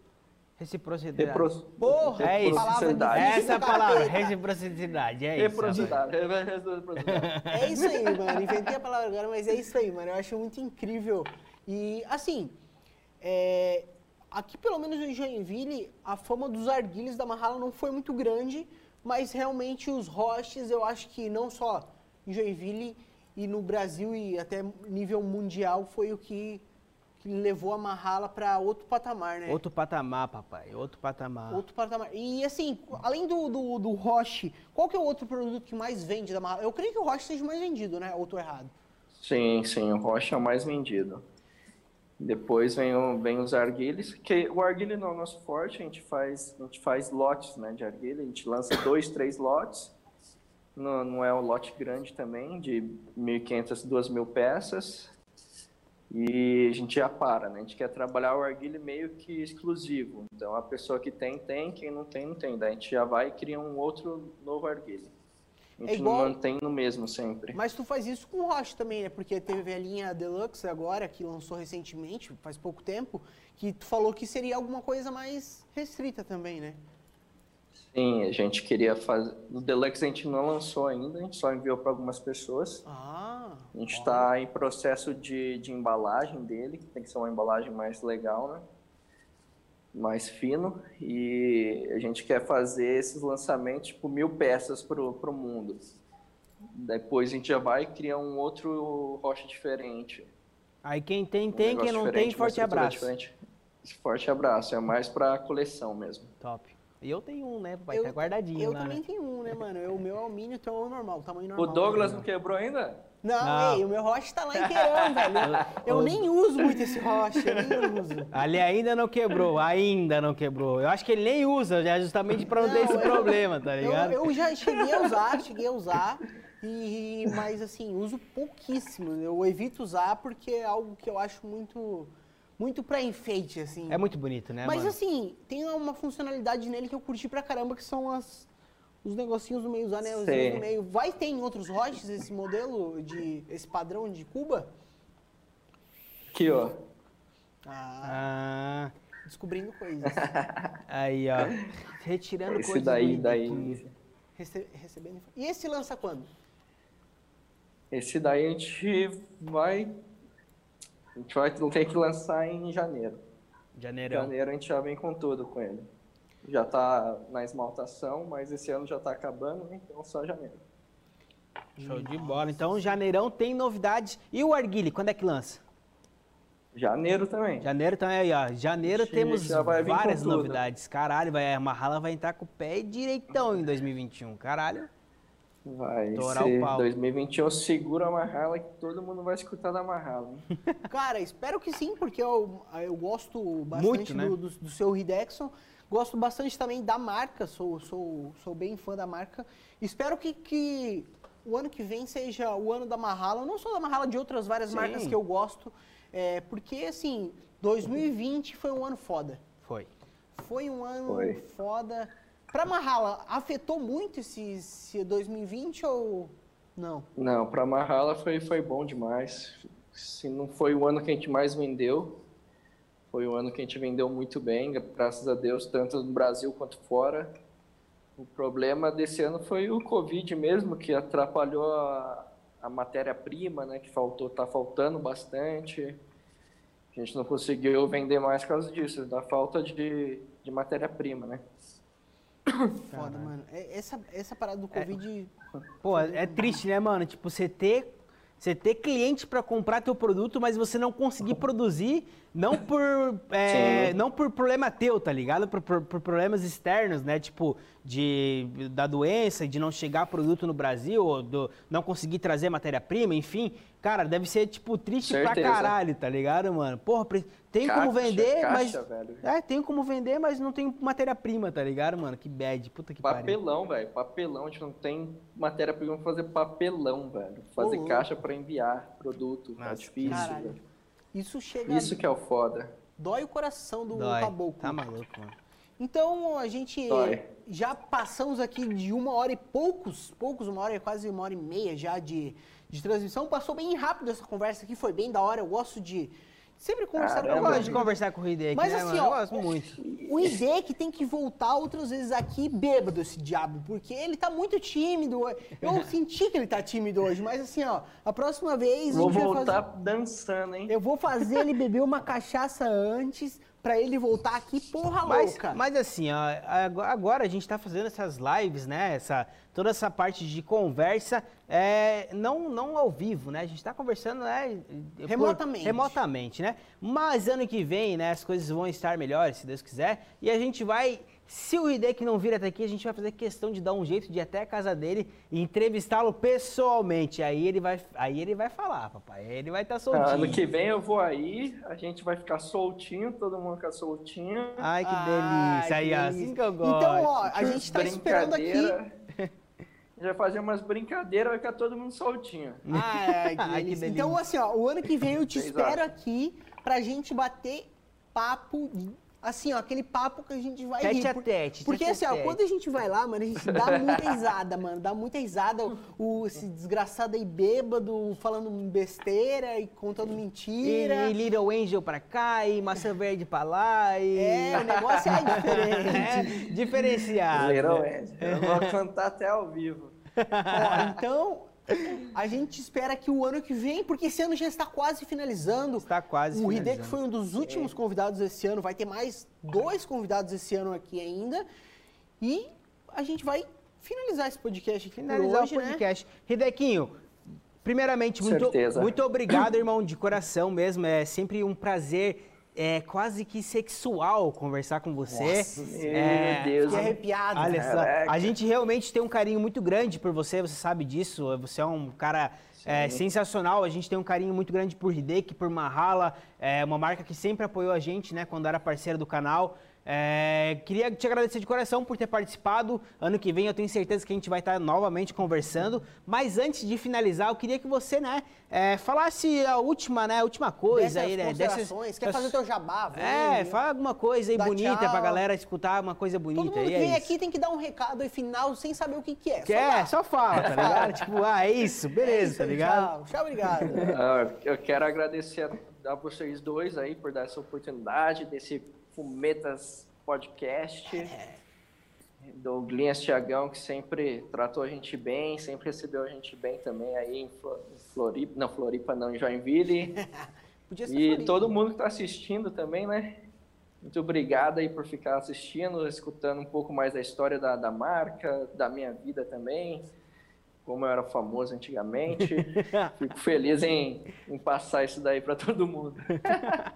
Reciprocidade. Repro... porra, É isso. palavra Reciprocidade. Essa é a palavra, reciprocidade, é isso. Reciprocidade. Reciprocidade. É isso aí, mano. Inventei a palavra agora, mas é isso aí, mano. Eu acho muito incrível. E, assim, é, aqui pelo menos em Joinville, a fama dos arguilhos da Mahala não foi muito grande, mas realmente os roches, eu acho que não só em Joinville e no Brasil e até nível mundial, foi o que, que levou a Mahala para outro patamar, né? Outro patamar, papai, outro patamar. Outro patamar. E assim, além do, do, do Roche, qual que é o outro produto que mais vende da Mahala? Eu creio que o Roche seja o mais vendido, né? Ou tô errado? Sim, sim, o rocha é o mais vendido. Depois vem, o- vem os arguilhos, que o arguilho não é o nosso forte, a gente faz, a gente faz lotes né, de arguilha, a gente lança dois, três lotes. Não, não é um lote grande também, de 1.500, 2.000 peças. E a gente já para, né? A gente quer trabalhar o arguilho meio que exclusivo. Então, a pessoa que tem, tem, quem não tem, não tem. Daí a gente já vai e cria um outro novo arguilho. A gente É igual- não mantém no mesmo sempre. Mas tu faz isso com o Roche também, né? Porque teve a linha Deluxe agora, que lançou recentemente, faz pouco tempo, que tu falou que seria alguma coisa mais restrita também, né? Sim, a gente queria fazer. O Deluxe a gente não lançou ainda, a gente só enviou para algumas pessoas. Ah, A gente está em processo de, de embalagem dele, que tem que ser uma embalagem mais legal, né? Mais fino. E a gente quer fazer esses lançamentos, tipo, mil peças para o mundo. Depois a gente já vai criar um outro rocha diferente. Aí quem tem, um tem, quem não tem, forte abraço. diferente. Forte abraço, é mais para coleção mesmo. Top. E eu tenho um, né, papai? eu, tá guardadinho eu lá, também né? tenho um, né, mano? Eu- O meu é o mini, então é o normal, o tamanho normal. O Douglas não quebrou ainda? Não, Não. ei, o meu Roche tá lá em Queirão, velho. Eu nem uso muito esse Roche, eu nem uso. Ali ainda não quebrou, ainda não quebrou. Eu acho que ele nem usa, já justamente pra não, ter Não, esse eu- problema, tá Eu, ligado? eu já cheguei a usar, cheguei a usar, e, mas assim, uso pouquíssimo. Eu evito usar porque é algo que eu acho muito, muito pra enfeite, assim. É muito bonito, né, mas mano? assim, tem uma funcionalidade nele que eu curti pra caramba, que são as, os negocinhos no meio, os anelzinhos Sei. no meio. Vai ter em outros roches esse modelo, de esse padrão de Cuba? Aqui, ó. Ah, Ah, descobrindo coisas. aí, ó. Retirando Esse coisas daí, do- daí. do- Rece- recebendo. E esse lança quando? Esse daí a gente vai. A gente vai ter que lançar em janeiro. Janeirão. Janeiro a gente já vem com tudo com ele. Já tá na esmaltação, mas esse ano já tá acabando, né? então só janeiro. Show de bola. Então, janeirão tem novidades. E o Arguile, quando é que lança? Janeiro também. Janeiro também aí, ó. Janeiro Ixi, temos várias novidades. Caralho, vai, a Mahala vai entrar com o pé direitão em 2021. Caralho. Vai Estourar ser o pau. 2021 segura a Mahala que todo mundo vai escutar da Mahala. hein? Cara, espero que sim, porque eu, eu gosto bastante Muito, né? do, do, do seu Hidexon. Gosto bastante também da marca, sou, sou, sou bem fã da marca. Espero que, que o ano que vem seja o ano da Mahala, não só da Mahala, de outras várias Sim. marcas que eu gosto. É, porque, assim, 2020 foi um ano foda. Foi. Foi um ano Foi. foda. Pra Mahala, afetou muito esse, esse 2020 ou não? Não, pra Mahala foi, foi bom demais. Se não foi o ano que a gente mais vendeu, foi o ano que a gente vendeu muito bem, graças a Deus, tanto no Brasil quanto fora. O problema desse ano foi o Covid mesmo, que atrapalhou a, a matéria-prima, né? Que faltou, tá faltando bastante. A gente não conseguiu vender mais por causa disso, da falta de, de matéria-prima, né? Foda, mano. É- Essa, essa parada do Covid. Pô, é triste, né, mano? Tipo, você ter. você ter cliente para comprar teu produto, mas você não conseguir produzir, não por, é, não por problema teu, tá ligado? Por, por, por, problemas externos, né? Tipo, de, da doença, de não chegar produto no Brasil, ou do, não conseguir trazer matéria-prima, enfim. Cara, deve ser, tipo, triste Certeza. pra caralho, tá ligado, mano? Porra, tem caixa, como vender, caixa, mas. Velho. É, tem como vender, mas não tem matéria-prima, tá ligado, mano? Que bad, puta que pariu. Papelão, velho. Papelão, a gente não tem matéria-prima pra fazer papelão, velho. Fazer caixa pra enviar produto. É Nossa, é difícil, velho. Isso chega. Isso que é o foda. Dói o coração do Dói. caboclo. Tá maluco, mano. Então a gente já passamos aqui de uma hora e poucos, poucos, uma hora, quase uma hora e meia já de, de transmissão. Passou bem rápido essa conversa aqui, foi bem da hora. Eu gosto de sempre conversar Caramba. com Eu gosto de conversar com o Hideki, Mas né, assim, mano? ó, eu gosto muito. O Hideki tem que voltar outras vezes aqui bêbado, esse diabo, porque ele tá muito tímido. Eu senti que ele tá tímido hoje, mas assim, ó, a próxima vez... Vou a voltar fazer... dançando, hein? Eu vou fazer ele beber uma cachaça antes para ele voltar aqui, porra mas, louca. Mas assim, ó, agora a gente tá fazendo essas lives, né? Essa, toda essa parte de conversa, é, não, não ao vivo, né? A gente tá conversando, né? Remotamente. Por, remotamente, né? Mas ano que vem, né? As coisas vão estar melhores, se Deus quiser. E a gente vai se o Hideki não vir até aqui, a gente vai fazer questão de dar um jeito de ir até a casa dele e entrevistá-lo pessoalmente. Aí ele vai, aí ele vai falar, papai. Aí ele vai estar tá soltinho. ano que vem eu vou aí, a gente vai ficar soltinho, todo mundo ficar soltinho. Ai, que delícia. Ai, aí, que assim que eu gosto. Então, ó, a gente tá esperando aqui. Já fazer umas brincadeiras, vai ficar todo mundo soltinho. Ai, que Ai, que delícia. Então, assim, ó, o ano que vem eu te espero aqui pra gente bater papo assim, ó, aquele papo que a gente vai tete rir. A tete, porque tete assim, ó, quando a gente vai lá, mano, a gente dá muita risada, mano. Dá muita risada. O, esse desgraçado aí bêbado, falando besteira e contando mentira. E, e Little Angel pra cá, e maçã verde pra lá. E... É, o negócio é diferente. É, diferenciado. Little Angel. Eu vou cantar até ao vivo. Ó, então, a gente espera que o ano que vem, porque esse ano já está quase finalizando. Está quase O Hideki foi um dos últimos é. convidados esse ano, vai ter mais dois convidados esse ano aqui ainda. E a gente vai finalizar esse podcast aqui finalizar hoje, o né? podcast. Né? Hidequinho, primeiramente, muito, muito obrigado, irmão, de coração mesmo. É sempre um prazer é quase que sexual conversar com você. Nossa, é, meu Deus. Que arrepiado. Olha só, a gente realmente tem um carinho muito grande por você, você sabe disso. Você é um cara é, sensacional. A gente tem um carinho muito grande por Hideki, por Mahala, é uma marca que sempre apoiou a gente, né, quando era parceira do canal. É, queria te agradecer de coração por ter participado. Ano que vem eu tenho certeza que a gente vai estar novamente conversando. Mas antes de finalizar, eu queria que você, né, é, falasse a última, né, a última coisa aí, né? Dessas, Quer fazer o teu jabá? Vem, é, fala alguma coisa aí bonita tchau. pra galera escutar uma coisa bonita. Todo mundo que é vem aqui tem que dar um recado aí final sem saber o que, que é. Que é, só fala, tá ligado? tipo, ah, é isso, beleza, é isso, tá ligado? Tchau, tchau, obrigado. eu quero agradecer a, a vocês dois aí por dar essa oportunidade desse Fumetas podcast. É. Do Glinhas Tiagão, que sempre tratou a gente bem, sempre recebeu a gente bem também aí em Floripa, não, Floripa não, em Joinville. e Floripa. todo mundo que está assistindo também, né? Muito obrigado aí por ficar assistindo, escutando um pouco mais da história da, da marca, da minha vida também como eu era famoso antigamente. Fico feliz em, em passar isso daí para todo mundo.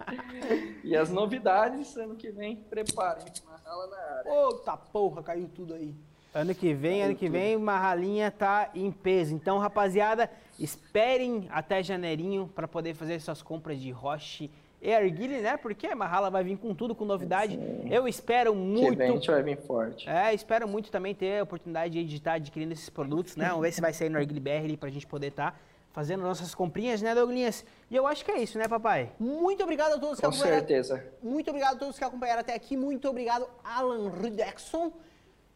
e as novidades, ano que vem, preparem. Marrala na área. Ô, porra, caiu tudo aí. Ano que vem, caiu ano que tudo. vem, Marralinha tá em peso. Então, rapaziada, esperem até janeirinho para poder fazer suas compras de Roche e Arguile, né? Porque a Mahala vai vir com tudo, com novidade. Sim. Eu espero muito. Que a gente vai vir forte. É, espero muito também ter a oportunidade de estar adquirindo esses produtos, né? Vamos ver se vai sair no Arguile BR para a gente poder estar. Tá fazendo nossas comprinhas, né, Douglinhas? E eu acho que é isso, né, papai? Muito obrigado a todos que acompanharam. Com certeza. Muito obrigado a todos que acompanharam até aqui. Muito obrigado, Alan Rudexon.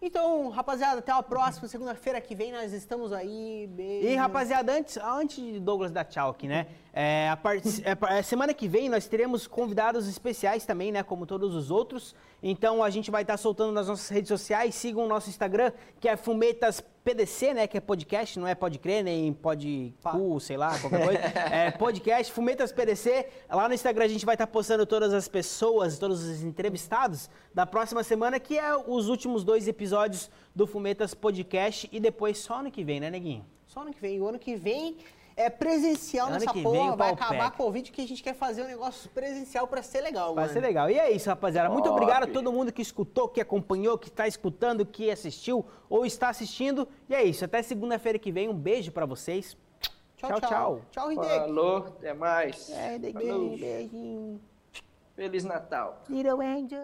Então, rapaziada, até a próxima. Segunda-feira que vem nós estamos aí. Beijo. E, rapaziada, antes, antes de Douglas dar tchau aqui, né? É, a part... é, semana que vem nós teremos convidados especiais também, né? Como todos os outros. Então a gente vai estar soltando nas nossas redes sociais. Sigam o nosso Instagram, que é Fumetas PDC, né? Que é podcast, não é pode crer, nem pode cu, sei lá, qualquer coisa. é podcast, Fumetas PDC. Lá no Instagram a gente vai estar tá postando todas as pessoas, todos os entrevistados da próxima semana, que é os últimos dois episódios do Fumetas Podcast. E depois só ano que vem, né, Neguinho? Só ano que vem. O ano que vem é presencial Ano nessa que vem porra. o Vai acabar a Covid que a gente quer fazer um negócio presencial pra ser legal, Vai mano. ser legal. E é isso, rapaziada. Muito Top. obrigado a todo mundo que escutou, que acompanhou, que está escutando, que assistiu ou está assistindo. E é isso. Até segunda-feira que vem. Um beijo pra vocês. Tchau, tchau. Tchau, Hideki. Falou, até mais. É, Falou. beijinho. Feliz Natal. Little Angel.